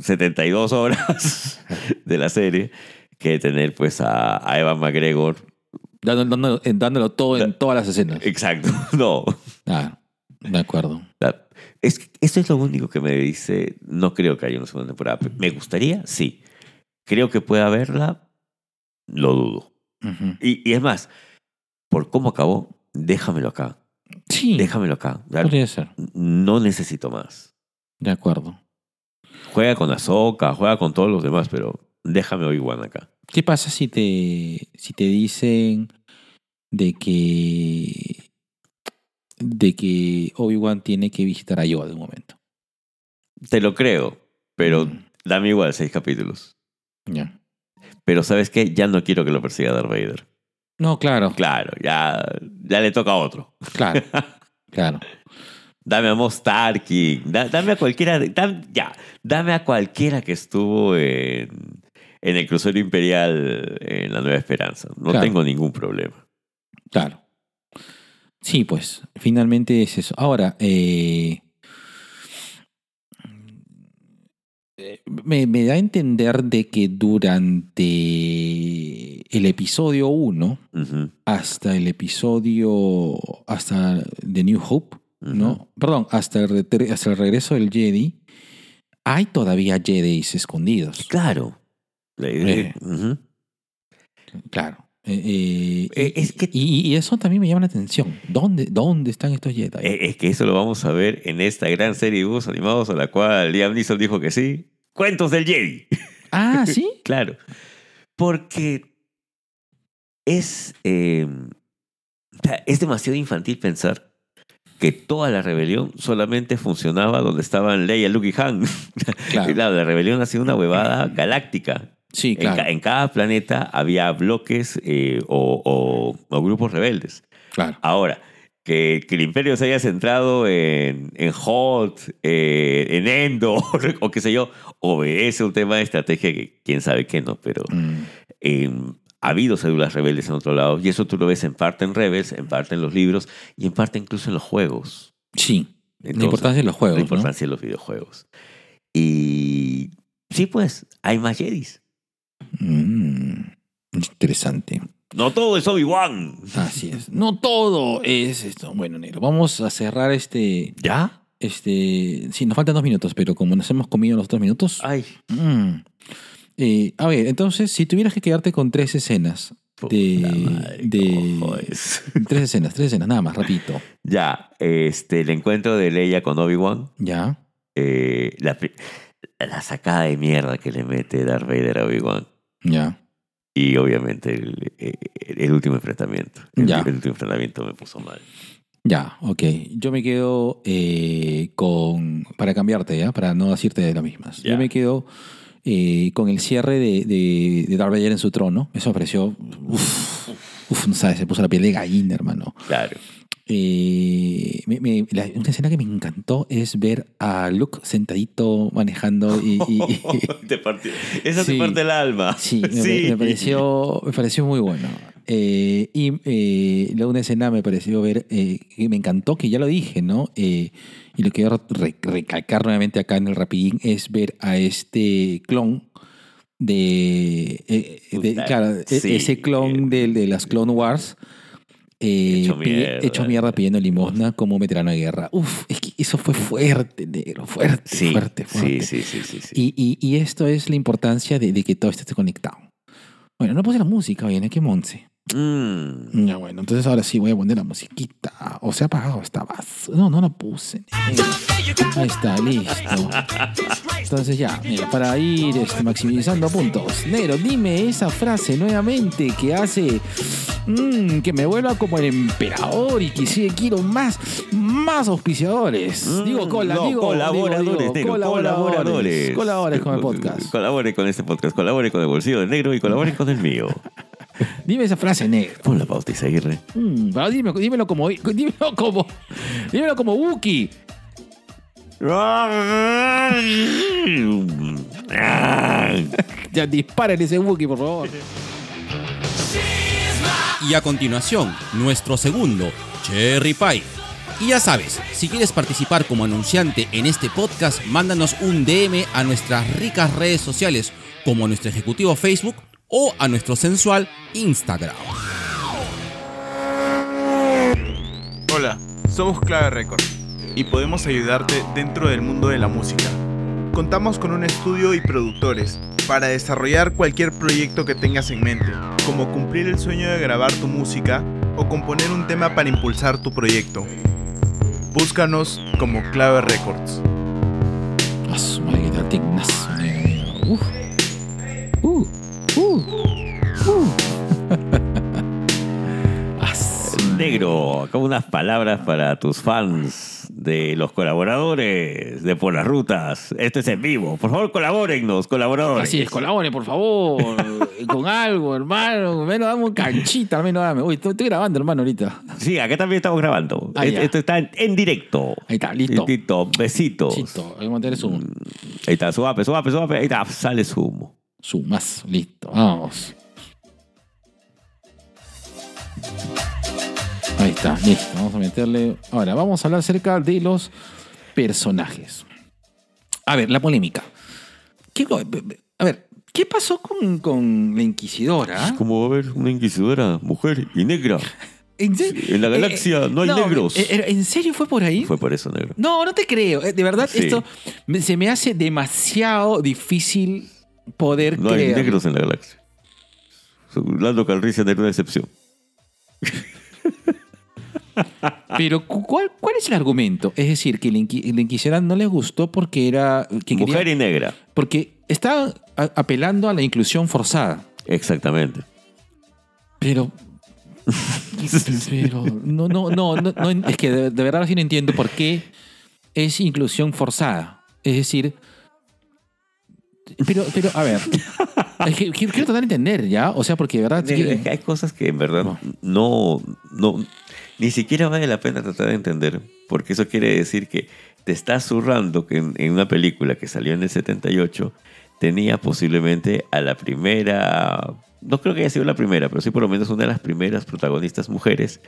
72 horas de la serie que tener pues a, a Eva McGregor. Dándolo, dándolo- eh, dándolo todo en todas las escenas. Exacto, no. Ah, de acuerdo. La- Es, eso es lo único que me dice. No creo que haya una segunda temporada. ¿Me gustaría? Sí. Creo que puede haberla. Lo dudo. Ujú. Y, y es más, por cómo acabó, déjamelo acá. Sí, Déjamelo acá. Podría ser. No necesito más. De acuerdo. Juega con Ahsoka, juega con todos los demás, pero déjame Obi-Wan acá. ¿Qué pasa si te, si te dicen de que, de que Obi-Wan tiene que visitar a Yoda de un momento? Te lo creo, pero Mm, dame igual seis capítulos. ya. Pero ¿sabes qué? Ya no quiero que lo persiga Darth Vader. No, claro, Claro, ya, ya le toca a otro. claro, claro. Dame a Mos Tarkin, da- dame a cualquiera, ya, dame a cualquiera que estuvo en, en el crucero imperial en la Nueva Esperanza. No Claro. tengo ningún problema. Claro. Sí, pues, finalmente es eso. Ahora, eh, eh, me, me da a entender de que durante el episodio 1 Ujú, hasta el episodio, hasta The New Hope. ¿no? Perdón, hasta el, hasta el regreso del Jedi, hay todavía Jedis escondidos. Claro. Eh. Ujú. Claro. Eh, eh, Eh, es que- y, y eso también me llama la atención. ¿Dónde, dónde están estos Jedi? Es que eso lo vamos a ver en esta gran serie de dibujos animados a la cual Liam Neeson dijo que sí. Cuentos del Jedi. ah, ¿sí? Claro. Porque es, eh, es demasiado infantil pensar que toda la rebelión solamente funcionaba donde estaban Leia, Luke y Han. Claro. Claro, la rebelión ha sido una huevada galáctica. Sí, En, claro. en cada planeta había bloques eh, o, o- o grupos rebeldes. claro. Ahora, que, que el imperio se haya centrado en, en Hot, eh, en Endor, o qué sé yo, obedece un tema de estrategia que quién sabe qué no, pero Mm, eh, ha habido células rebeldes en otro lado, y eso tú lo ves en parte en Rebels, en parte en los libros, y en parte incluso en los juegos. sí. Entonces, la importancia de los juegos. la ¿no? importancia de los videojuegos. Y sí, pues, hay más Jedis. Mm, interesante. No todo es Obi-Wan. Así es. No todo es esto. Bueno, negro, vamos a cerrar este. ¿Ya? este sí, nos faltan dos minutos, pero como nos hemos comido los dos minutos. Ay. mm. Eh, a ver, entonces, si tuvieras que quedarte con tres escenas. De, madre, tres escenas, tres escenas, nada más, rapidito. Ya, este, el encuentro de Leia con Obi-Wan. Ya. eh, la, la sacada de mierda que le mete Darth Vader a Obi-Wan. Ya. Y obviamente el, eh, el último enfrentamiento. El, el último enfrentamiento me puso mal. Ya, ok. Yo me quedo eh, con. Para cambiarte, ¿ya? Para no decirte de las mismas. Yo me quedo eh, con el cierre de, de, de Darth Vader en su trono. Eso me pareció. Uf, uf, no sabes, se puso la piel de gallina, hermano. Claro. Eh, me- me- la- una escena que me encantó es ver a Luke sentadito manejando y. y- y- Te partió- Eso Sí. te parte el alma. Sí, me, me pareció, me pareció muy bueno. Eh, y eh, luego una escena me pareció ver, eh, que me encantó, que ya lo dije, ¿no? Eh, y lo que quiero re- recalcar nuevamente acá en el Rapidín es ver a este clon de... eh, de- claro, e- sí. ese clon de, de las Clone Wars. Eh, Hecho mierda. hecho mierda pidiendo limosna como un veterano de guerra. Uf, es que eso fue fuerte, negro, fuerte, Sí, fuerte, fuerte. sí, sí, sí, sí. Y, y- y esto es la importancia de, de que todo esté conectado. Bueno, no puse la música, oye, qué monce. Mm. Ya, bueno, entonces ahora sí voy a poner la musiquita. O se ha apagado esta base. No, no la puse. Ahí está, listo. Entonces ya, mira, para ir este, maximizando puntos. Negro, dime esa frase nuevamente que hace mm, que me vuelva como el emperador y que sí quiero más, más auspiciadores. Mm, digo, cola, no, digo, colaboradores, digo, negro, colaboradores. colaboradores. Colaboradores con el podcast. Colabore con este podcast, colabore con el bolsillo del negro y colabore con el mío. Dime esa frase, negro. Pon la pauta y seguirle. Mm, pero dime- dímelo como, dímelo como, dímelo como Wookie. Ya disparen ese Wookie, por favor. Y a continuación, nuestro segundo, Cherry Pie. Y ya sabes, si quieres participar como anunciante en este podcast, mándanos un DM a nuestras ricas redes sociales, como a nuestro ejecutivo Facebook o a nuestro sensual Instagram. Hola, somos Clave Records y podemos ayudarte dentro del mundo de la música. Contamos con un estudio y productores para desarrollar cualquier proyecto que tengas en mente, como cumplir el sueño de grabar tu música o componer un tema para impulsar tu proyecto. Búscanos como Clave Records. Uh. Negro, acá unas palabras para tus fans de los colaboradores de Por las Rutas. Esto es en vivo. Por favor, colabórennos, colaboradores. Así es, colabore, por favor, con algo, hermano. Menos dame un canchita, al menos dame. Uy, estoy, estoy grabando, hermano, ahorita. Sí, acá también estamos grabando. Ah. Esto está en, en directo. Ahí está, listo. Listo, besitos. Chito, hay que mantener su, Ahí está, suave, suave, suave. Ahí está, sale su humo. Su más. Listo, vamos. Ahí está, listo. Vamos a meterle. Ahora, vamos a hablar acerca de los personajes. A ver, la polémica. ¿Qué- a ver, ¿qué pasó con, con la Inquisidora? ¿Cómo va a haber una inquisidora, mujer y negra? ¿En? En la galaxia no hay negros. eh, eh, ¿En serio fue por ahí? Fue por eso, negro. No, no te creo. Eh, De verdad, Sí. esto se me hace demasiado difícil poder No hay negros en la galaxia. Lando Calrissian era una excepción. Pero cu- ¿cuál, ¿cuál es el argumento? Es decir, que la, inqui- la Inquisidora no les gustó porque era... Que quería- Mujer y negra. Porque está apelando a la inclusión forzada. Exactamente. Pero... pero no, no, no, no, no, es que de, de verdad sí no entiendo por qué es inclusión forzada. Es decir... Pero, pero, a ver, es que quiero, tratar de entender, ¿ya? O sea, porque de verdad... es que hay cosas que en verdad no, no, ni siquiera vale la pena tratar de entender, porque eso quiere decir que te estás zurrando que en, en una película que salió en el 78 tenía posiblemente a la primera, no creo que haya sido la primera, pero sí por lo menos una de las primeras protagonistas mujeres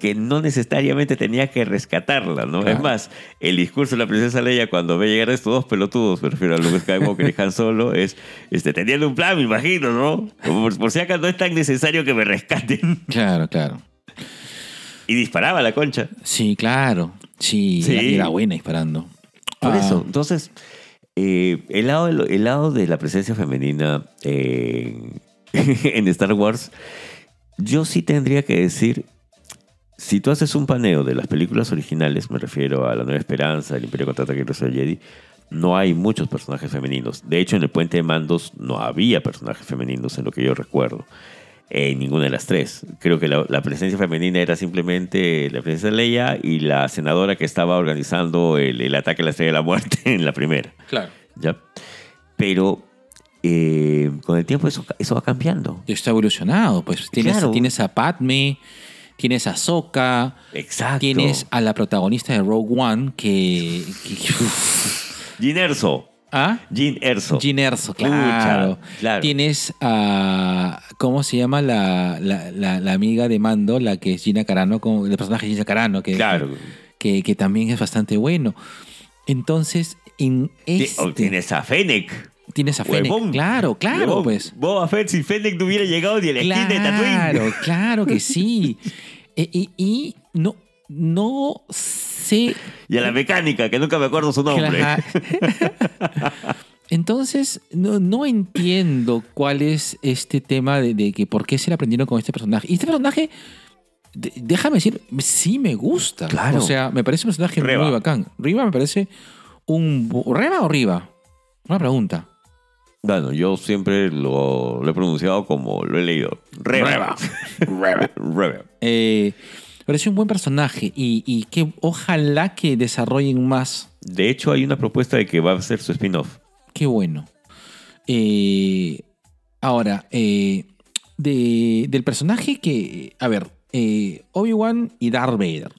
que no necesariamente tenía que rescatarla, ¿no? Claro. Es más, el discurso de la princesa Leia cuando ve llegar a estos dos pelotudos, me refiero a Luke Skywalker y Han Solo, es, este, teniendo un plan, me imagino, ¿no? Por, por si acaso no es tan necesario que me rescaten. Claro, claro. Y disparaba la concha. Sí, claro. Sí, Sí. Era, era buena disparando. Por Ah, eso, entonces, eh, el, lado el lado de la presencia femenina en, en Star Wars, yo sí tendría que decir, si tú haces un paneo de las películas originales, me refiero a La Nueva Esperanza, El Imperio Contraataque y el Jedi, no hay muchos personajes femeninos. De hecho, en el Puente de Mandos no había personajes femeninos, en lo que yo recuerdo. En ninguna de las tres. Creo que la, la presencia femenina era simplemente la princesa Leia y la senadora que estaba organizando el, el ataque a la Estrella de la Muerte en la primera. Claro. ¿ya? Pero eh, con el tiempo eso, eso va cambiando. Está evolucionado. Pues tienes, Claro. tienes a Padme, tienes a Sokka, Exacto. tienes a la protagonista de Rogue One que. que- Jin Erso. ¿Ah? Jin Erso. Jyn Erso, claro. claro. Tienes a. ¿Cómo se llama la, la, la- la amiga de Mando? La que es Gina Carano, como el personaje de Gina Carano, que, Claro. que, que también es bastante bueno. Entonces, en este. o Tienes a Fennec. Tienes a Fennec. Huevón. Claro, claro, Huevón. pues. Boba Fett sin Fennec no hubiera llegado ni a la esquina de Tatooine. Claro, claro que sí. E- y, y no, no sé. Y a la mecánica, que nunca me acuerdo su nombre. Claro. Entonces, no, no entiendo cuál es este tema de, de que por qué se le aprendieron con este personaje. Y este personaje, de- déjame decir, sí me gusta. Claro. O sea, me parece un personaje Reba. muy bacán. Riva me parece un... ¿Reba o Riva? Una pregunta. Bueno, yo siempre lo, lo he pronunciado como lo he leído. Reba. Reba. Reba. Eh, parece un buen personaje y, y que ojalá que desarrollen más. De hecho, hay una propuesta de que va a ser su spin-off. Qué bueno. Eh, ahora, eh, de- del personaje que. A ver, eh, Obi-Wan y Darth Vader.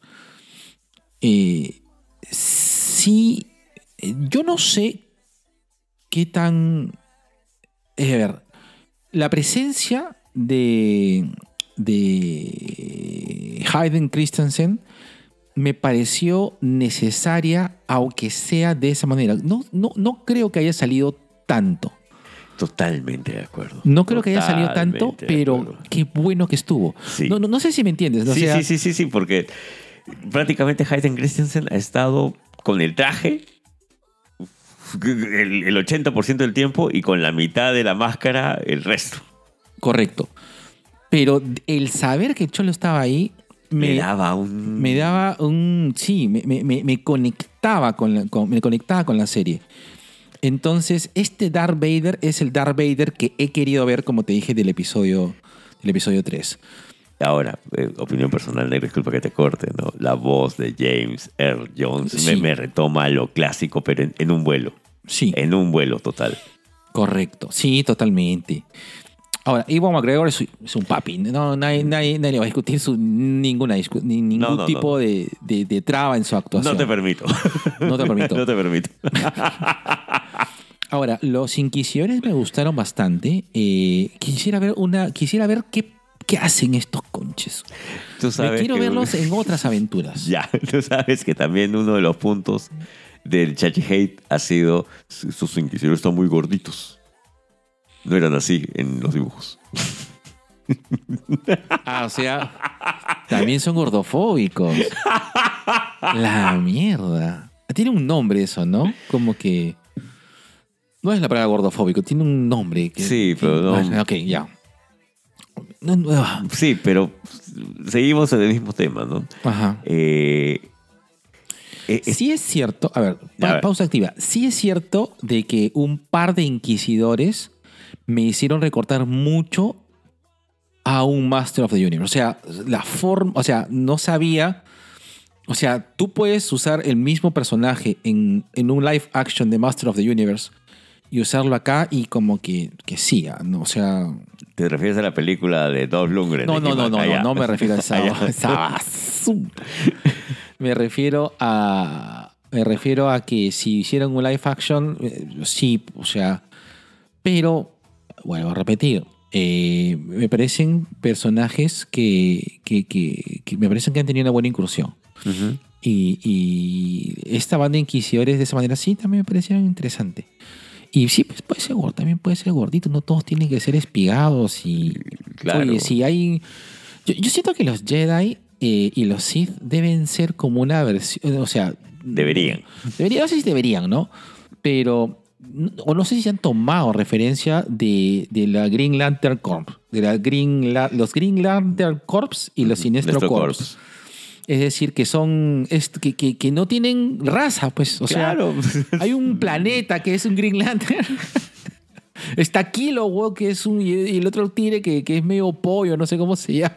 Eh, sí. Yo no sé qué tan. A ver, la presencia de. de Hayden Christensen me pareció necesaria, aunque sea de esa manera. No, no, no creo que haya salido tanto. Totalmente de acuerdo. No creo que haya salido tanto, pero qué bueno que estuvo. Sí. No, no, no sé si me entiendes. sí, sea, sí, sí, sí, sí, porque prácticamente Hayden Christensen ha estado con el traje el, el 80% del tiempo y con la mitad de la máscara el resto. Correcto. Pero el saber que Cholo estaba ahí me me, daba un... me daba un. Sí, me, me- me- me conectaba con la, con- me conectaba con la serie. Entonces, este Darth Vader es el Darth Vader que he querido ver, como te dije, del episodio, del episodio 3. Ahora, eh, opinión personal, negro, disculpa que te corte, ¿no? La voz de James Earl Jones Sí. me, me retoma a lo clásico, pero en, en un vuelo. Sí, En un vuelo total. correcto. Sí, totalmente. Ahora, Iwan McGregor es, es un papi. No, nadie, nadie, nadie va a discutir su, ninguna ni- ningún No, no, tipo no. De, de- de traba en su actuación. No te permito. No te permito. no te permito. Ahora, los inquisidores me gustaron bastante. Eh, quisiera ver una, quisiera ver qué, qué hacen estos conches. Tú Me quiero que- verlos en otras aventuras. Ya, tú sabes que también uno de los puntos del Chachi Hate ha sido sus inquisidores están muy gorditos. No eran así en los dibujos. Ah, o sea, también son gordofóbicos. La mierda. Tiene un nombre eso, ¿no? Como que. No es la palabra gordofóbico, tiene un nombre. que- Sí, pero no- Ok, ya. No, no, ah, Sí, pero seguimos en el mismo tema, ¿no? Ajá. Eh, eh, es- Sí es cierto, a ver, pa- A ver. pausa activa. Sí es cierto de que un par de inquisidores me hicieron recortar mucho a un Master of the Universe. O sea, la forma, o sea, no sabía. O sea, tú puedes usar el mismo personaje en, en un live action de Master of the Universe y usarlo acá y como que, que siga, ¿no? O sea, ¿Te refieres a la película de Dolph Lundgren? no, no, no, no, Ah, no, no me refiero a esa, Ah, esa. Me refiero a. Me refiero a que si hicieran un live action, eh, sí, o sea. Pero, vuelvo a repetir. eh, me parecen personajes que, que, que- que me parecen que han tenido una buena incursión. Ujú. Y, y esta banda de inquisidores de esa manera sí también me parecieron interesante. Y sí, pues puede ser gordo, también puede ser gordito, no todos tienen que ser espigados y... Claro. Oye, si hay... Yo, yo siento que los Jedi eh, y los Sith deben ser como una versión, o sea... Deberían. Deberían, no sé si deberían, ¿no? Pero... O no sé si se han tomado referencia de, de la Green Lantern Corps. De la Green La- los Green Lantern Corps y los Sinestro. Corps. Es decir, que son. es- que, que- que no tienen raza, pues. O Claro. sea, hay un planeta que es un Green Lantern. Está Kilo, weón, que es un. Y el otro tire que, que es medio pollo, no sé cómo se llama.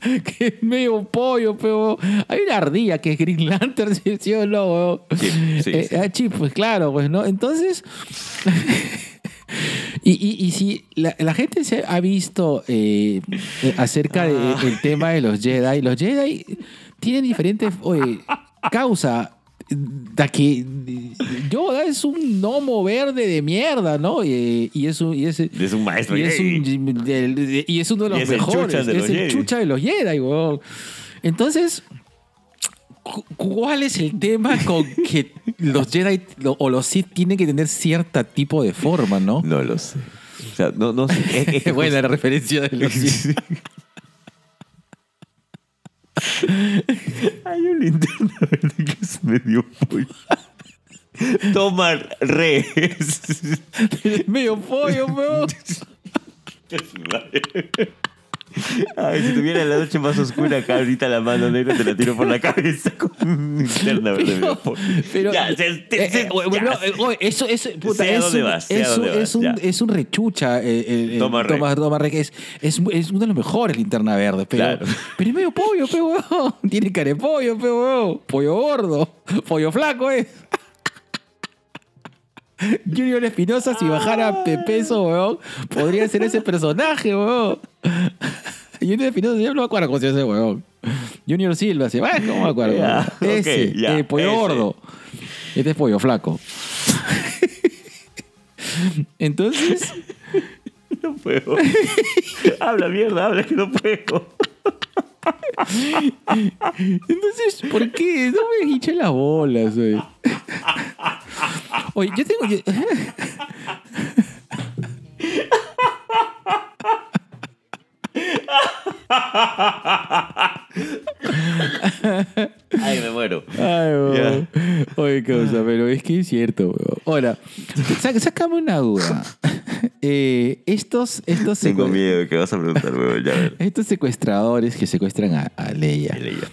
que es medio pollo, pero. Hay una ardilla que es Green Lantern, ¿sí, sí o no, weón? Sí, sí, Eh, sí. ah, chip, pues claro, pues, ¿no? Entonces. Y, y- y si la, la gente se ha visto eh, acerca del tema de los Jedi, los Jedi tienen diferentes oye, causa. Da que Yoda es un gnomo verde de mierda, ¿no? Y, y es un, y es, Es un maestro. y es, un, y es uno de los Y es el mejores. chucha de es los el Jedi. chucha de los Jedi, weón. Entonces, ¿cuál es el tema con que los Jedi o los Sith tienen que tener cierto tipo de forma, no? No lo sé. O sea, no, no sé. Es- Buena la referencia de los Sith. Hay un linterna verde que es medio pollo. Toma re. Medio pollo, weón. Ay, si tuviera la noche más oscura acá, ahorita la mano negra te la tiro por la cabeza con linterna pollo. Pero, Ya, se- eh, se- eh, bueno, ya. eh, oye, eso, eso, puta, es, dónde un, vas, es, un, dónde vas, es, un, ya. es un rechucha. eh, eh, Toma Re. Toma- Toma Re, que es, es, es uno de los mejores linterna verde, pero, Claro. pero es medio pollo, pe weón. Tiene cara de pollo. Pollo gordo, pollo flaco, eh. Junior Espinosa, si bajara de peso, weón, podría ser ese personaje, weón. Junior Espinosa, no me acuerdo cómo se ese weón. Junior Silva, se va, no me acuerdo. Ese, eh, pollo ese. gordo. Este es pollo flaco. Entonces, No puedo. habla mierda, habla que no puedo. entonces, ¿por qué? No me hinchen las bolas, güey. Oye, yo tengo. yo- Ay, me muero. Ay, weón. Oye, causa, pero es que es cierto, weón. Ahora, sá- sácame una duda. eh, estos, estos, Tengo miedo que vas a preguntar, weón. Estos secuestradores que secuestran a, a Leia. Dile ya.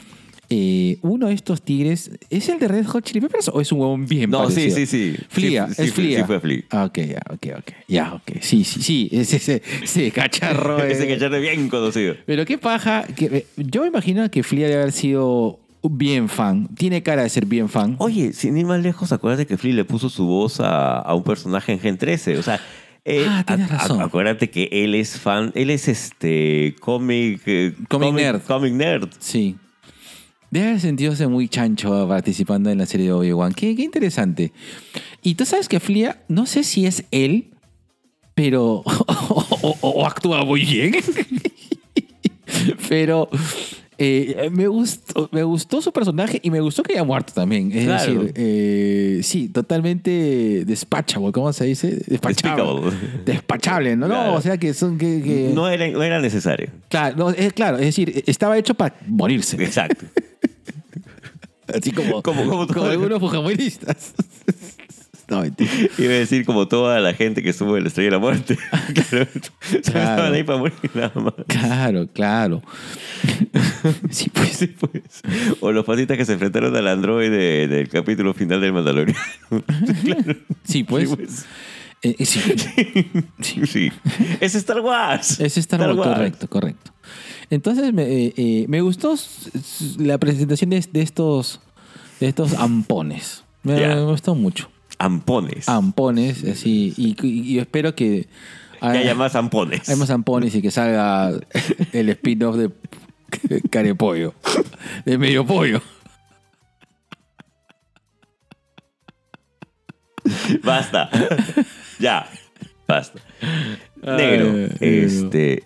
Eh, uno de estos tigres, ¿es el de Red Hot Chili Peppers o es un huevón bien No, sí, parecido? sí, sí. Flia, Sí, es sí Flia. sí fue Flia. Ah, ok, ya, ok, ok. Ya, ok. Sí, sí, sí. Es ese, ese cacharro. Ese eh. cacharro bien conocido. Pero qué paja. Que, eh, yo me imagino que Flia debe haber sido bien fan. Tiene cara de ser bien fan. Oye, sin ir más lejos, acuérdate que Flea le puso su voz a, a un personaje en Gen 13. O sea, eh, Ah, tienes a- a- razón. acuérdate que él es fan, él es este cómic, eh, Comic nerd. Comic nerd. Sí. Debe haber sentido muy chancho participando en la serie de Obi-Wan. Qué, qué interesante. Y tú sabes que Flia, no sé si es él, pero. o, o- o actúa muy bien. pero. eh, me, gustó, me gustó su personaje y me gustó que haya muerto también. Es Claro. decir, eh, sí, totalmente despachable. ¿Cómo se dice? Despachable. Despachable, ¿no? Claro. No, o sea que son. Que, que- No, era, no era necesario. Claro, no, es, claro, es decir, estaba hecho para morirse. Exacto. Así como, Como- como todo. algunos fujimoristas. no, mentira. Iba a decir como toda la gente que estuvo en la estrella de la muerte. claro. Solo Estaban ahí para morir nada más. Claro, claro. sí, pues. Sí, pues. O los patitas que se enfrentaron al androide del capítulo final del Mandalorian. Sí, pues. Sí, pues. Eh, sí. Sí. Es Star Wars. Es Star Wars, correcto, correcto. Entonces me, eh, eh, me gustó la presentación de, de estos de estos ampones. Me, me gustó mucho. Ampones. Ampones, así. Y, y- y espero que. que haya más ampones. Hay más ampones y que salga el spin-off de Carepollo. De Medio Pollo. Basta. Ya. Basta. Negro. Ay, este.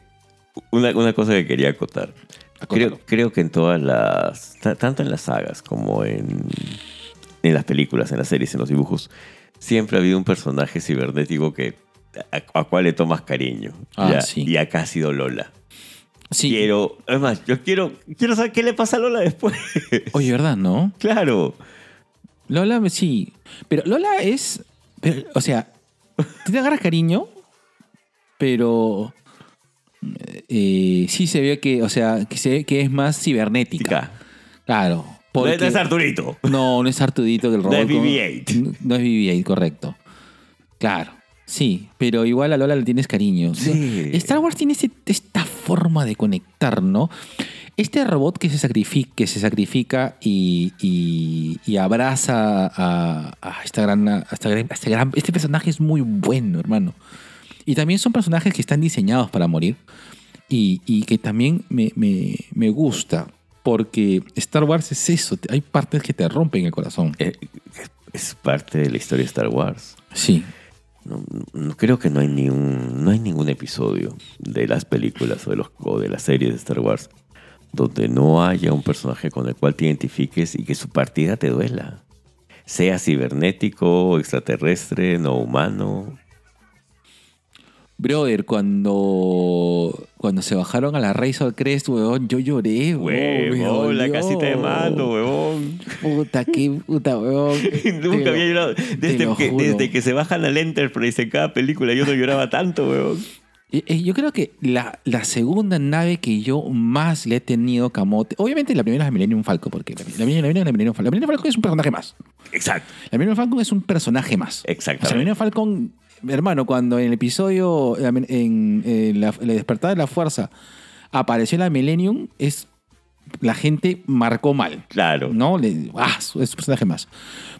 Una, una cosa que quería acotar. Acótalo. Creo, creo que en todas las. ta- Tanto en las sagas como en. En las películas, en las series, en los dibujos. Siempre ha habido un personaje cibernético que. A, a cual le tomas cariño. Ah, Ya, sí. Y acá ha sido Lola. Sí. Quiero. Es más, yo quiero. Quiero saber qué le pasa a Lola después. Oye, ¿verdad, no? claro. Lola, sí. Pero Lola es. pero, o sea, te agarras cariño, pero. eh, sí se ve que, o sea, que se que es más cibernética. Tica. Claro. No es- porque- no es Arturito. No, no es Artudito del No robot. es como- BB-8. No, no es BB-8, correcto. Claro. Sí, pero igual a Lola le tienes cariño. Sí. Star Wars tiene esta forma de conectar, ¿no? Este robot que se sacrifica, que se sacrifica y, y- y abraza a, a esta gran, a esta gran- a este gran- Este personaje es muy bueno, hermano. Y también son personajes que están diseñados para morir. Y, y que también me, me- me gusta. Porque Star Wars es eso. Hay partes que te rompen el corazón. Eh, Es parte de la historia de Star Wars. Sí. No, no- creo que no hay, ni un, no hay ningún episodio de las películas o de, los, o de las series de Star Wars donde no haya un personaje con el cual te identifiques y que su partida te duela. Sea cibernético, extraterrestre, no humano. Brother, cuando, cuando se bajaron a la Razor Crest, weón, yo lloré, weón. Huevón, la casita de mando, huevón. Puta, qué puta, weón. Nunca había lo- llorado. Desde que, desde que se bajan al Enterprise en cada película, yo no lloraba tanto, huevón. Eh, eh, Yo creo que la, la segunda nave que yo más le he tenido camote, obviamente la primera es la Millennium Falcon, porque la, la, la Millennium- la Millennium Falcon, la Millennium Falcon es un personaje más. Exacto. La Millennium Falcon es un personaje más. O sea, la. Millennium Falcon, hermano, cuando en el episodio, en, en, eh, la despertada de la fuerza, apareció la Millennium, es la gente marcó mal. Claro. ¿No? Le, ah, es un personaje más.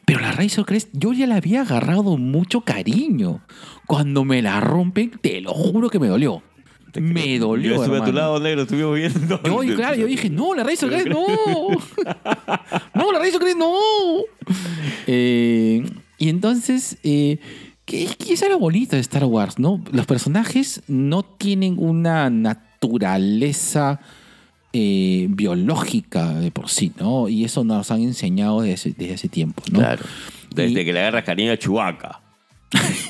Pero la Razor Crest, yo ya le había agarrado mucho cariño. Cuando me la rompen, te lo juro que me dolió. Me dolió. Yo estuve a tu hermano. lado, negro, estuvimos viendo. Yo, y claro, yo dije, no, la Razor Crest, no. No, la Razor Crest, no. Eh, y entonces, eh, ¿qué, qué es lo bonito de Star Wars? ¿no? Los personajes no tienen una naturaleza eh, biológica de por sí, ¿no? Y eso nos han enseñado desde, desde hace tiempo, ¿no? Claro. Desde Y- que le agarras cariño a Chewbacca.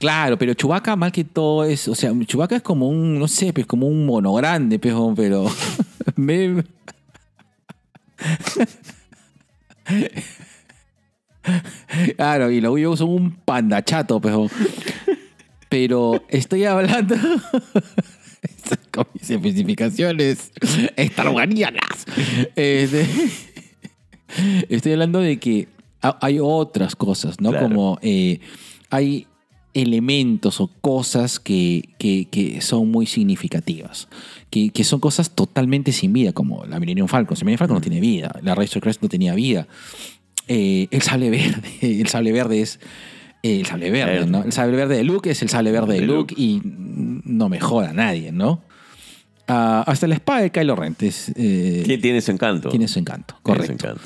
Claro, pero Chubaca mal que todo es, o sea, Chubaca es como un, no sé, pues como un mono grande, pero, pero me- Claro, y los huyos son un panda chato, pero Pero estoy hablando con mis especificaciones estarwarianas. Este, estoy hablando de que ha- hay otras cosas, ¿no? Claro. Como eh, hay elementos o cosas que, que- que son muy significativas, que, que son cosas totalmente sin vida, como la Millennium Falcon. La Millennium Falcon no tiene vida, la Razor Crest no tenía vida. Eh, el sable verde, el sable verde es el sable verde. ¿no? El sable verde de Luke es el sable verde de De Luke Luke. y no me joda a nadie, ¿no? Ah, hasta la espada de Kylo Ren es, eh, Tiene, su encanto. tiene su encanto, Tiene su correcto. encanto.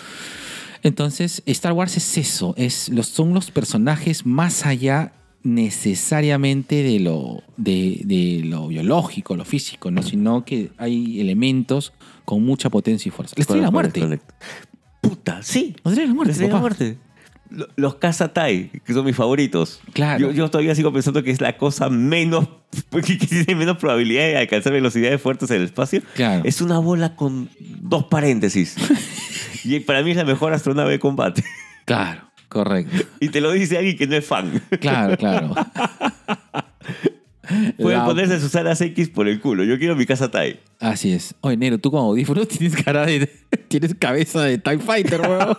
Entonces, Star Wars es eso, es los, son los personajes más allá necesariamente de lo, de, de lo biológico, lo físico, ¿no? sino que hay elementos con mucha potencia y fuerza. La estrella de la muerte. Correcto. Puta, sí. La estrella de la muerte, La estrella de la papá. muerte. Lo- Los Kazatai, que son mis favoritos. Claro. Yo, yo todavía sigo pensando que es la cosa menos. que tiene menos probabilidad de alcanzar velocidades fuertes en el espacio. Claro. Es una bola con dos paréntesis. y para mí es la mejor astronave de combate. Claro, correcto. Y te lo dice alguien que no es fan. Claro, claro. Pueden La- ponerse sus alas X por el culo. Yo quiero mi Kazatai. Así es. Oye, Nero, tú con audífonos tienes cara de. Tienes cabeza de TIE Fighter, weón.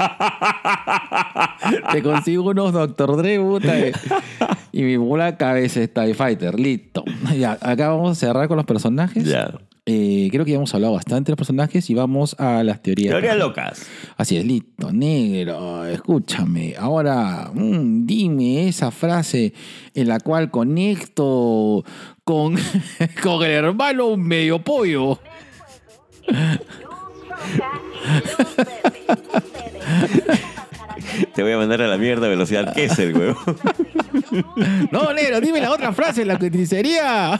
Te consigo unos Dr. Dre, puta. Y mi bola cabeza es TIE Fighter. Listo. Ya, acá vamos a cerrar con los personajes. Ya. Eh, creo que ya hemos hablado bastante de los personajes y vamos a las teorías. Teorías locas. Así es, listo, negro, escúchame. Ahora, mm, dime esa frase en la cual conecto con, con el hermano medio pollo. Te voy a mandar a la mierda velocidad Kessel, weón. No, negro, dime la otra frase en la que utilizaría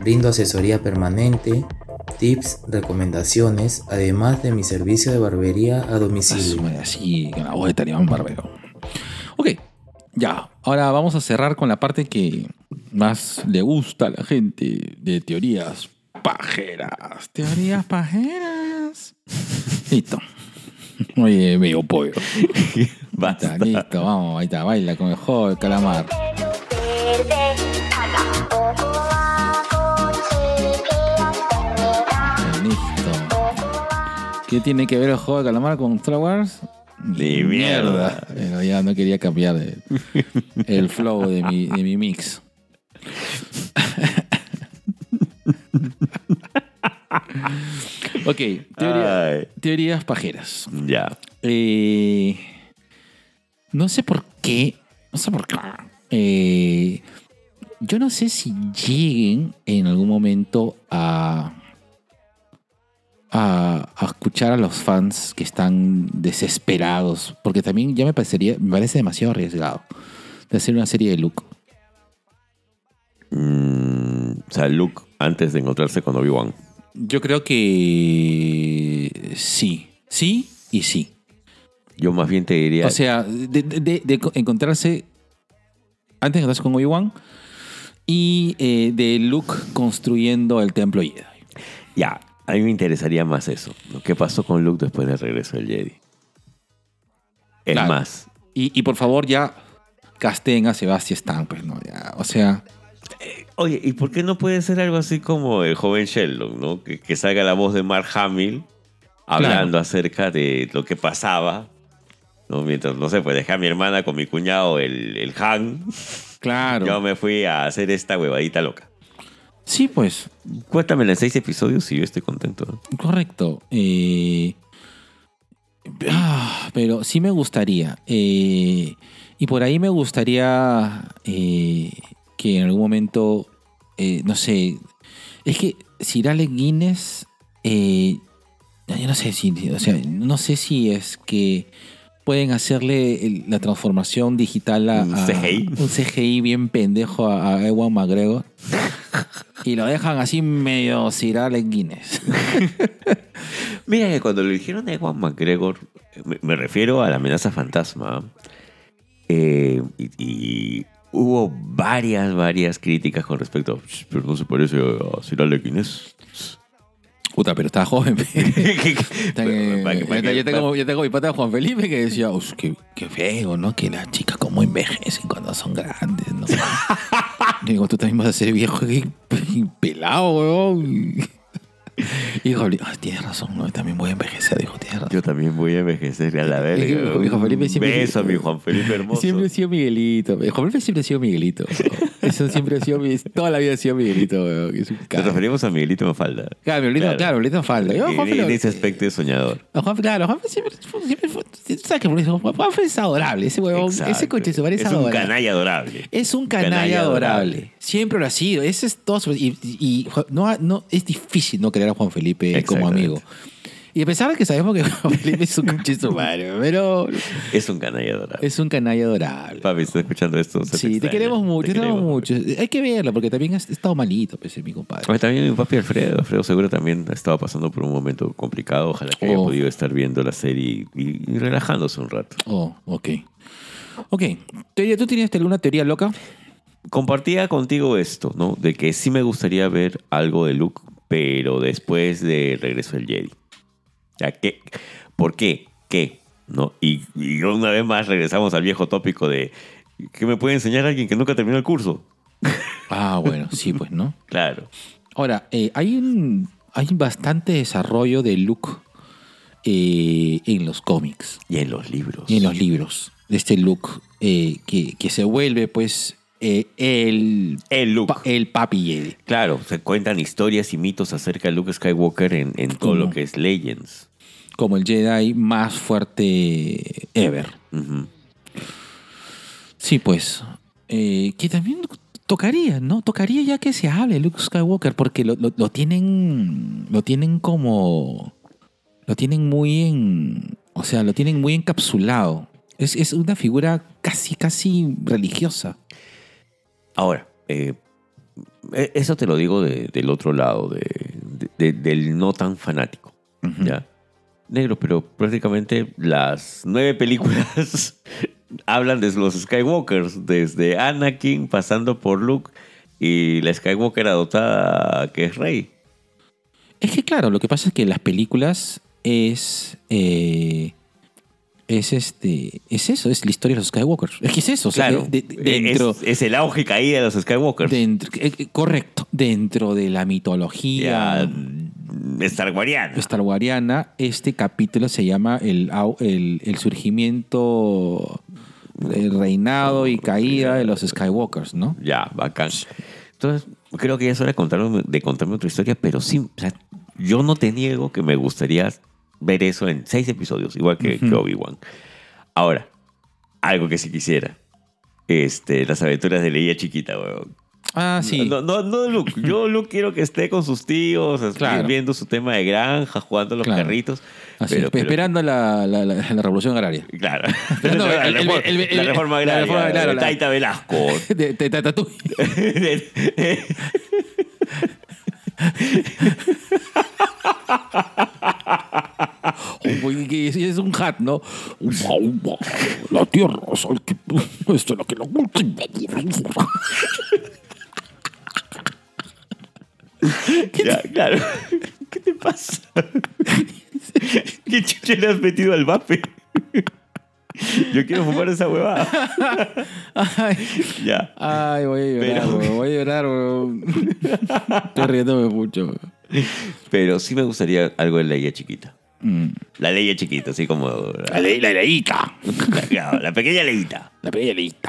Brindo asesoría permanente, tips, recomendaciones, además de mi servicio de barbería a domicilio. Así, con la voz de Talibán Barbero. Ok, ya. Ahora vamos a cerrar con la parte que más le gusta a la gente de teorías pajeras. Teorías pajeras. Listo. Oye, medio pollo. Basta. listo, vamos, ahí está, baila con el juego del calamar. ¿Qué tiene que ver el juego de calamar con Star Wars? Ni mierda. Pero ya no quería cambiar el flow de mi, de mi mix. ok, teoría- teorías pajeras. ya. Eh, no sé por qué. No sé por qué. Eh, yo no sé si lleguen en algún momento a, a, a escuchar a los fans que están desesperados. Porque también ya me parecería, me parece demasiado arriesgado de hacer una serie de Luke. Mm, o sea, Luke antes de encontrarse con Obi-Wan. Yo creo que sí. Sí y sí. Yo más bien te diría. O sea, de, de- de- de encontrarse antes de encontrarse con Obi-Wan y eh, de Luke construyendo el templo Jedi. ya, a mí me interesaría más eso. ¿no? ¿Qué pasó con Luke después del regreso del Jedi? Es Claro. más, Y, y por favor ya casten a Sebastian Stan, pues, ¿no? Ya, o sea, Oye, ¿y por qué no puede ser algo así como el joven Sheldon, ¿no? Que, que salga la voz de Mark Hamill hablando Claro. acerca de lo que pasaba, ¿no? Mientras, no sé, pues dejé a mi hermana con mi cuñado, el, el Han. claro. Yo me fui a hacer esta huevadita loca. Sí, pues, Cuéntamela en seis episodios y yo estoy contento. correcto. Eh, ah, pero sí me gustaría. eh, y por ahí me gustaría eh, que en algún momento, eh, no sé, es que Sir Alec Guinness, eh, yo no sé si, o sea, no sé si es que pueden hacerle el- la transformación digital a, Un a- CGI. un CGI bien pendejo a, a Ewan McGregor y lo dejan así medio cirar en Guinness. Mira que cuando lo dijeron a Ewan McGregor, me, me refiero a la amenaza fantasma, eh, y, y hubo varias, varias críticas con respecto a, "Sh, pero no se parece a Sir Alec Guinness. Puta, pero estaba joven. yo, tengo, yo tengo mi pata Juan Felipe que decía, "Uf, qué, qué feo, ¿no? Que las chicas como envejecen cuando son grandes, ¿no? Digo, tú también vas a ser viejo y, y pelado, weón. Y dijo, ah, tienes razón, ¿no? También voy a envejecer, dijo, tienes razón. Yo también voy a envejecer a la verga. Mi Juan Felipe siempre- Beso a mi Juan Felipe hermoso. Siempre ha sido Miguelito. Juan Felipe siempre ha sido Miguelito. weón. Eso siempre ha sido, toda la vida ha sido Miguelito. Es un Nos referimos a Miguelito Mafalda. Claro, Miguelito, claro, Miguelito falta. Yo, Juan En, en Felipe- ese aspecto es soñador. Juan, claro, Juan siempre, siempre fue. ¿Sabes qué? Juan Juan es adorable. Ese huevón, ese coche su madre es, es un adorable. canalla adorable. Es un canalla, Canalla adorable. adorable. Siempre lo ha sido. Ese es todo. Y, y- no, no, es difícil no querer a Juan Felipe como amigo. Y a pesar de que sabemos que Juan Felipe es un madre, pero Es un canalla adorable. es un canalla adorable. Papi, ¿estás escuchando esto? Se Sí, te queremos mucho, te queremos queremos. mucho. Hay que verlo porque también ha estado malito, pues, mi compadre. Oye, también mi papi Alfredo. Alfredo seguro también ha estado pasando por un momento complicado. Ojalá que haya Oh. podido estar viendo la serie y, y relajándose un rato. Oh, ok. Ok. Teoría, ¿Tú tienes alguna teoría loca? Compartía contigo esto, ¿no? De que sí me gustaría ver algo de Luke, pero después de Regreso del Jedi. Ya, ¿qué? ¿Por qué? ¿Qué? ¿No? Y, y una vez más regresamos al viejo tópico de ¿qué me puede enseñar alguien que nunca terminó el curso? Ah, bueno, sí, pues, ¿no? Claro. Ahora, eh, hay, un, hay bastante desarrollo de Luke eh, en los cómics Y en los libros. y en los libros. De este Luke eh, que, que se vuelve, pues, eh, el, El Luke. pa- el papi Jedi. Claro, se cuentan historias y mitos acerca de Luke Skywalker en, en todo ¿Cómo? lo que es Legends. Como el Jedi más fuerte ever. Sí, pues. eh, que también tocaría, ¿no? Tocaría ya que se hable Luke Skywalker, porque lo, lo- lo tienen. Lo tienen como. Lo tienen muy en. O sea, lo tienen muy encapsulado. Es, es una figura casi, casi religiosa. Ahora, eh, e- eso te lo digo de- del otro lado, de, de- de- del no tan fanático. ¿ya? Negro, pero prácticamente las nueve películas hablan de los Skywalkers, desde Anakin pasando por Luke y la Skywalker adoptada que es Rey. Es que, claro, lo que pasa es que las películas es. eh, es este. Es eso, es la historia de los Skywalkers. Es que es eso. o sea, Claro, de- de- dentro. es, es el auge y caída de los Skywalkers. Dentro- eh, eh, correcto. Dentro de la mitología Ya, Star Wariana. starwariana, este capítulo se llama el, el, el surgimiento, el reinado y caída de los Skywalkers, ¿no? Ya, bacán. Entonces, creo que ya es hora de contarme, de contarme otra historia, pero sí, o sea, yo no te niego que me gustaría ver eso en seis episodios, igual que, que Obi-Wan. Ahora, algo que sí quisiera. Este, las aventuras de Leia chiquita, weón. Ah, sí. No, no, no Luke. Yo Luke quiero que esté con sus tíos, Claro. viendo su tema de granja, jugando a los Claro. carritos. Así, pero, espe- pero- esperando la, la- la- la revolución agraria. Claro. No, la, el- reforma, el- el- agraria. reforma, claro, de la- Taita Velasco. De, de es, un hat, ¿no? La tierra es el que, esto es lo que lo Ya, claro. ¿Qué te pasa? ¿Qué chucha le has metido al vape? Yo quiero fumar esa huevada. Ay, Ya. ay, voy a llorar, Pero- voy a llorar, weón. Estoy riéndome mucho. Pero sí me gustaría algo de Leia chiquita. Mm. La Leia chiquita, así como. La ley, la leíta. La, la pequeña Leita. La pequeña leíta.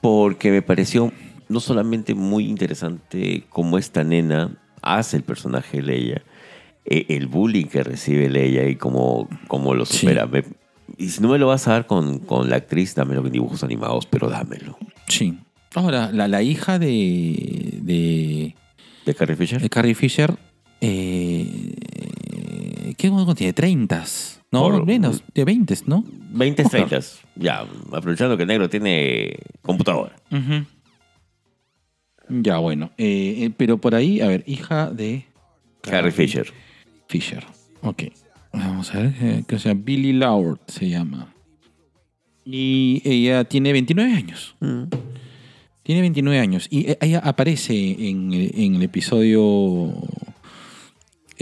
Porque me pareció no solamente muy interesante cómo esta nena hace el personaje de Leia, eh, el bullying que recibe Leia y cómo, cómo lo Sí. supera. Me- y si no me lo vas a dar con, con la actriz, dámelo en dibujos animados, pero dámelo. Sí. Ahora, la, la hija de, de, ¿De Carrie Fisher? de Carrie Fisher, eh, ¿Qué cuánto tiene? 30. No, Por- menos, de 20, ¿no? 20, Oscar. 30. Ya, aprovechando que el negro tiene computadora. Ya, bueno. Eh, eh, pero por ahí, a ver, hija de Carrie Fisher. Fisher. Ok. Vamos a ver, eh, que sea Billy Lourd se llama. Y ella tiene 29 años. Tiene 29 años. Y ella aparece en, el- en el episodio.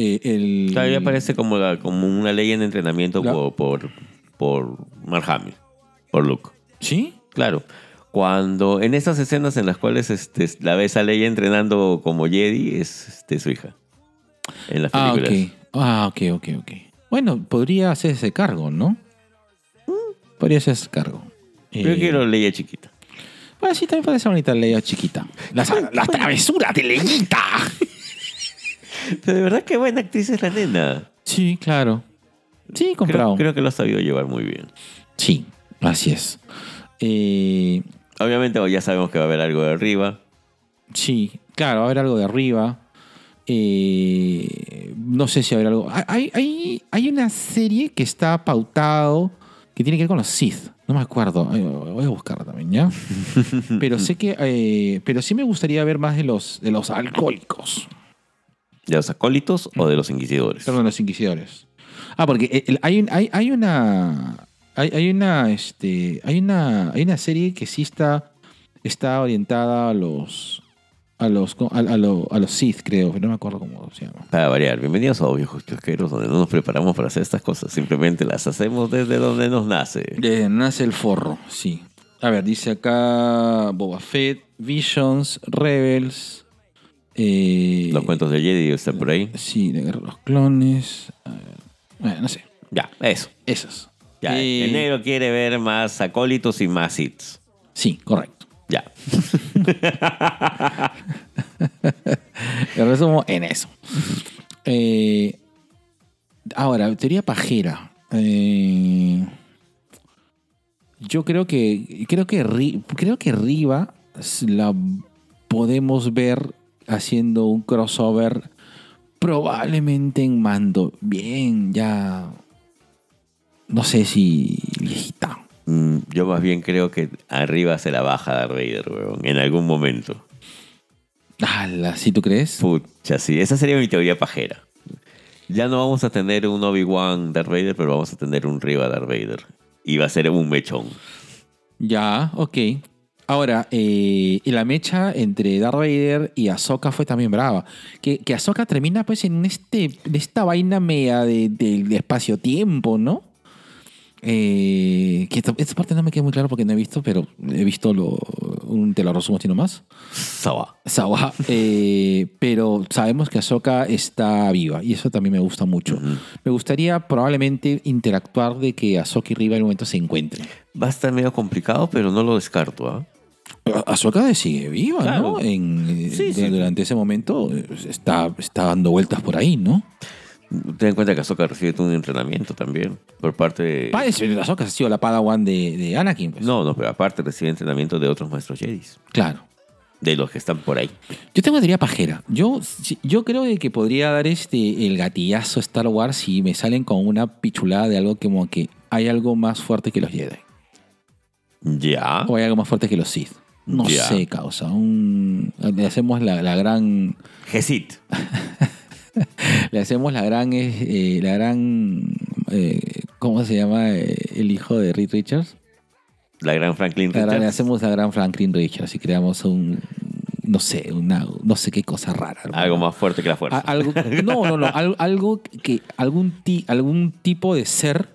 Eh, el, Claro, ella aparece como, la- como una ley en entrenamiento La- por, por, por Mark Hamill, por Luke. ¿Sí? Claro. Cuando en estas escenas en las cuales este, la ves a Leia entrenando como Jedi, es este, su hija. En las Ah, películas. ok. Ah, ok, ok, ok. Bueno, podría hacerse cargo, ¿no? Podría hacerse cargo. Yo Eh, quiero Leia chiquita. Bueno, sí, también parece bonita Leia chiquita. Las, las travesuras de Leñita. Pero de verdad qué buena actriz es la nena. Sí, claro. Sí, comprado. Creo, creo que lo ha sabido llevar muy bien. Sí, así es. Eh, Obviamente ya sabemos que va a haber algo de arriba. sí, claro, va a haber algo de arriba. Eh, no sé si va a haber algo. Hay, hay, hay una serie que está pautado que tiene que ver con los Sith. No me acuerdo. Voy a buscarla también, ¿ya? Pero sé que. eh, pero sí me gustaría ver más de los, de los alcohólicos. ¿De los acólitos o de los inquisidores? Perdón, los inquisidores. Ah, porque el- hay, hay, hay una. Hay, hay una. Este. Hay una. Hay una serie que sí está. Está orientada a los. A los. A, a lo- a los Sith, creo. pero No me acuerdo cómo se llama. Para variar, bienvenidos a Viejos Kiosqueros, donde no nos preparamos para hacer estas cosas, simplemente las hacemos desde donde nos nace. Eh, nace el forro, sí. A ver, dice acá Boba Fett, Visions, Rebels. Eh, Los cuentos de Jedi están por ahí. Sí, de Guerra de los Clones. bueno, no sé. Ya, eso. Esos. Ya, Eh, el negro quiere ver más acólitos y más hits. Sí, correcto. Ya. Te resumo en eso. Eh, ahora, teoría pajera. Eh, yo creo que creo que creo que Riva la podemos ver haciendo un crossover probablemente en mando. Bien, ya no sé si viejita. Mm, Yo más bien creo que arriba se la baja Darth Vader, weón, en algún momento. Ala, ¿sí tú crees? Pucha, sí, esa sería mi teoría pajera. Ya no vamos a tener un Obi-Wan Darth Vader, pero vamos a tener un Riva Darth Vader. Y va a ser un mechón. Ya, ok. Ahora, eh, la mecha entre Darth Vader y Ahsoka fue también brava. Que, que Ahsoka termina pues en este, esta vaina media de, de- de espacio-tiempo, ¿no? Eh, que esta, esta parte no me queda muy claro porque no he visto, pero he visto lo, un, te lo resumo así nomás. Sawa. Sawa, eh, pero sabemos que Ahsoka está viva y eso también me gusta mucho. Me gustaría probablemente interactuar de que Ahsoka y Riva en un momento se encuentren. Va a estar medio complicado, pero no lo descarto, ¿ah? Ahsoka sigue viva, Claro. ¿no? En, eh, Sí, de- sí. Durante ese momento eh, está, está dando vueltas por ahí, ¿no? Ten en cuenta que Ahsoka recibe todo un entrenamiento también por parte de... Parece Ahsoka ha sido la padawan de, de Anakin, pues. No, no, pero aparte recibe entrenamiento de otros maestros Jedi. Claro. De los que están por ahí. Yo tengo una teoría pajera. Yo, sí, yo creo que podría dar este el gatillazo Star Wars si me salen con una pichulada de algo como que hay algo más fuerte que los Jedi. Ya. O hay algo más fuerte que los Sith. No sé, causa. Un, le hacemos la, la gran. Gesit. Le hacemos la gran. eh, eh, la gran. eh, ¿Cómo se llama el hijo de Reed Richards? La gran Franklin gran- le Richards. hacemos la gran Franklin Richards y creamos un. No sé, una, no sé qué cosa rara. hermano. Algo más fuerte que la fuerza. Algo, no, no, no. al- Algo que. Algún, ti- algún tipo de ser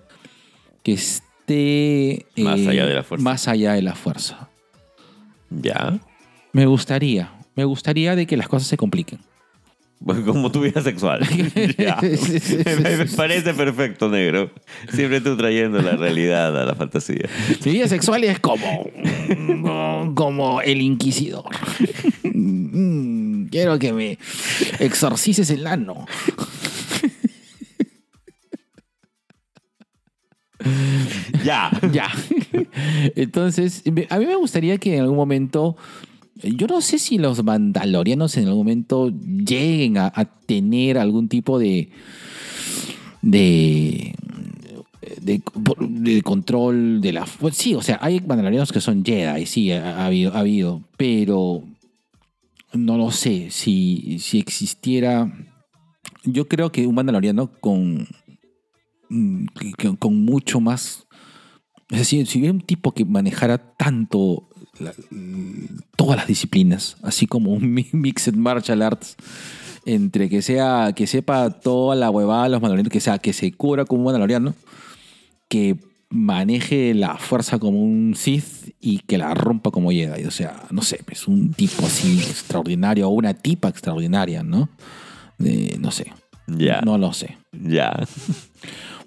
que esté. eh, Más allá de la fuerza. Más allá de la fuerza. Ya. Me gustaría. Me gustaría de que las cosas se compliquen. Bueno, Como tu vida sexual. Ya. me, me parece perfecto, negro. Siempre tú trayendo la realidad a la fantasía. Mi vida sexual es como. como el inquisidor. Mm, Quiero que me exorcices el ano. Ya. Ya. Entonces, a mí me gustaría que en algún momento. Yo no sé si los mandalorianos en algún momento lleguen a, tener algún tipo de. de, de, control de la fu- Sí, o sea, hay mandalorianos que son Jedi, sí, ha, ha habido, ha habido, pero no lo sé, si, si existiera... Yo creo que un mandaloriano con, mm, con mucho más... Es decir, si hubiera un tipo que manejara tanto la- todas las disciplinas, así como un mi- mixed martial arts, entre que sea que sepa toda la huevada de los mandalorianos, que sea que se cubra como un mandaloriano, que maneje la fuerza como un Sith y que la rompa como Jedi. O sea, no sé, es un tipo así extraordinario o una tipa extraordinaria, ¿no? No sé. Ya. No lo sé. Ya.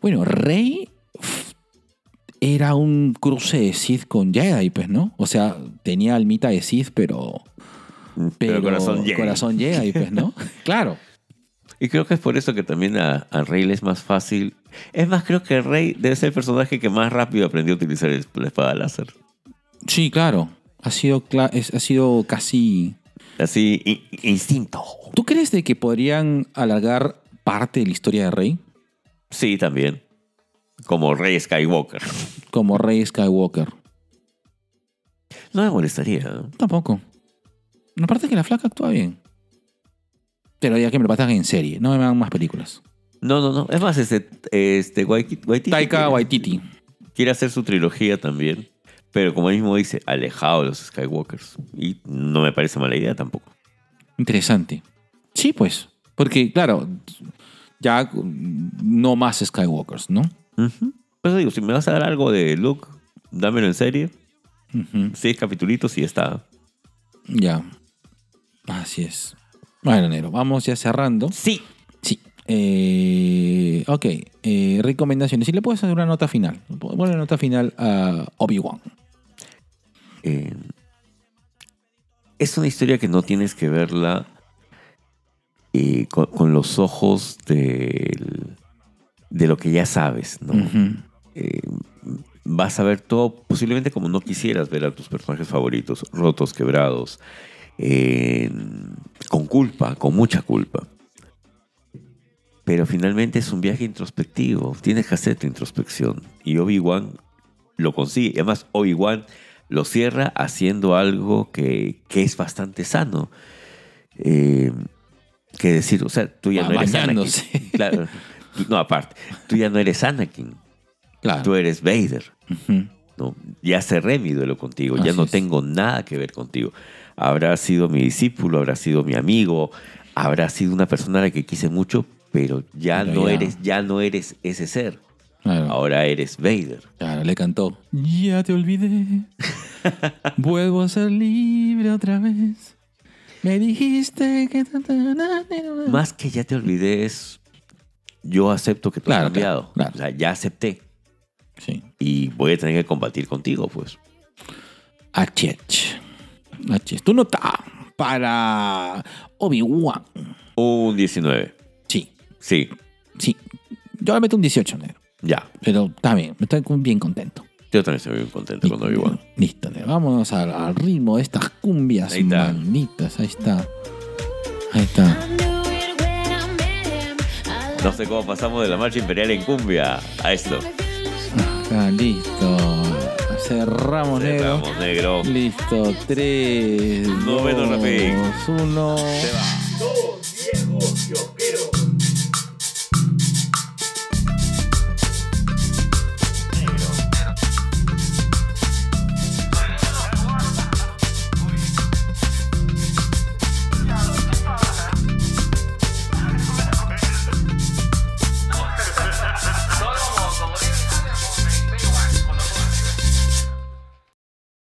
Bueno, Rey era un cruce de Sith con Jedi, pues, ¿no? O sea, tenía almita de Sith, pero. Pero corazón Jedi. corazón Jedi, pues, ¿no? claro. Y creo que es por eso que también a, a Rey le es más fácil. Es más, creo que Rey debe ser el personaje que más rápido aprendió a utilizar el- la espada láser. Sí, claro. Ha sido, cla- es- ha sido casi. Así, in- instinto. ¿Tú crees de que podrían alargar parte de la historia de Rey? Sí, también. Como Rey Skywalker. Como Rey Skywalker. No me molestaría. ¿no? Tampoco. Aparte que la flaca actúa bien. Pero ya que me lo pasan en serie, no me hagan más películas. No, no, no. Es más, este, este Waititi, Waititi Taika quiere- Waititi. quiere hacer su trilogía también. Pero como él mismo dice, alejado de los Skywalkers. Y no me parece mala idea tampoco. Interesante. Sí, pues. Porque, claro, ya no más Skywalkers, ¿no? Ujú. Por eso digo, si me vas a dar algo de Luke, dámelo en serie. Ujú. Seis capitulitos y está. Ya. Así es. Bueno, Nero, vamos ya cerrando. Sí. Sí. Eh, ok. eh, recomendaciones. Si le puedes hacer una nota final. Una nota final a Obi-Wan. Eh, es una historia que no tienes que verla eh, con, con los ojos del- de lo que ya sabes, ¿no? Eh, vas a ver todo posiblemente como no quisieras ver a tus personajes favoritos, rotos, quebrados, eh, con culpa, con mucha culpa. Pero finalmente es un viaje introspectivo, tienes que hacer tu introspección. Y Obi-Wan lo consigue. Además Obi-Wan lo cierra haciendo algo que, que es bastante sano. Eh, que decir, o sea, tú ya no eres. Anakin. Claro. Tú- No, aparte, tú ya no eres Anakin, Claro. tú eres Vader. ¿no? Ya cerré mi duelo contigo, ya no es. tengo nada que ver contigo. Habrá sido mi discípulo, habrá sido mi amigo, habrá sido una persona a la que quise mucho, pero ya Pero no ya. eres, ya no eres ese ser. Claro. Ahora eres Vader. Claro, le cantó. Ya te olvidé. Vuelvo a ser libre otra vez. Me dijiste que... Más que ya te olvidé es, yo acepto que tú Claro, has cambiado. claro, claro. O sea, ya acepté Sí. y voy a tener que combatir contigo, pues. Achech. Achech. Tu nota para Obi-Wan. Un 19. Sí, Sí, sí. Yo le meto un 18, negro. ya. Pero está bien, estoy bien contento. Yo también estoy bien contento con Obi-Wan. Listo, negro. Vámonos al, al ritmo de estas cumbias Ahí está. Ahí está. Ahí está. No sé cómo pasamos de la marcha imperial en cumbia a esto. Ah, listo. Cerramos, negro. Cerramos, negro. Listo, 3, Noveno 2, rapidín. 1. Se va.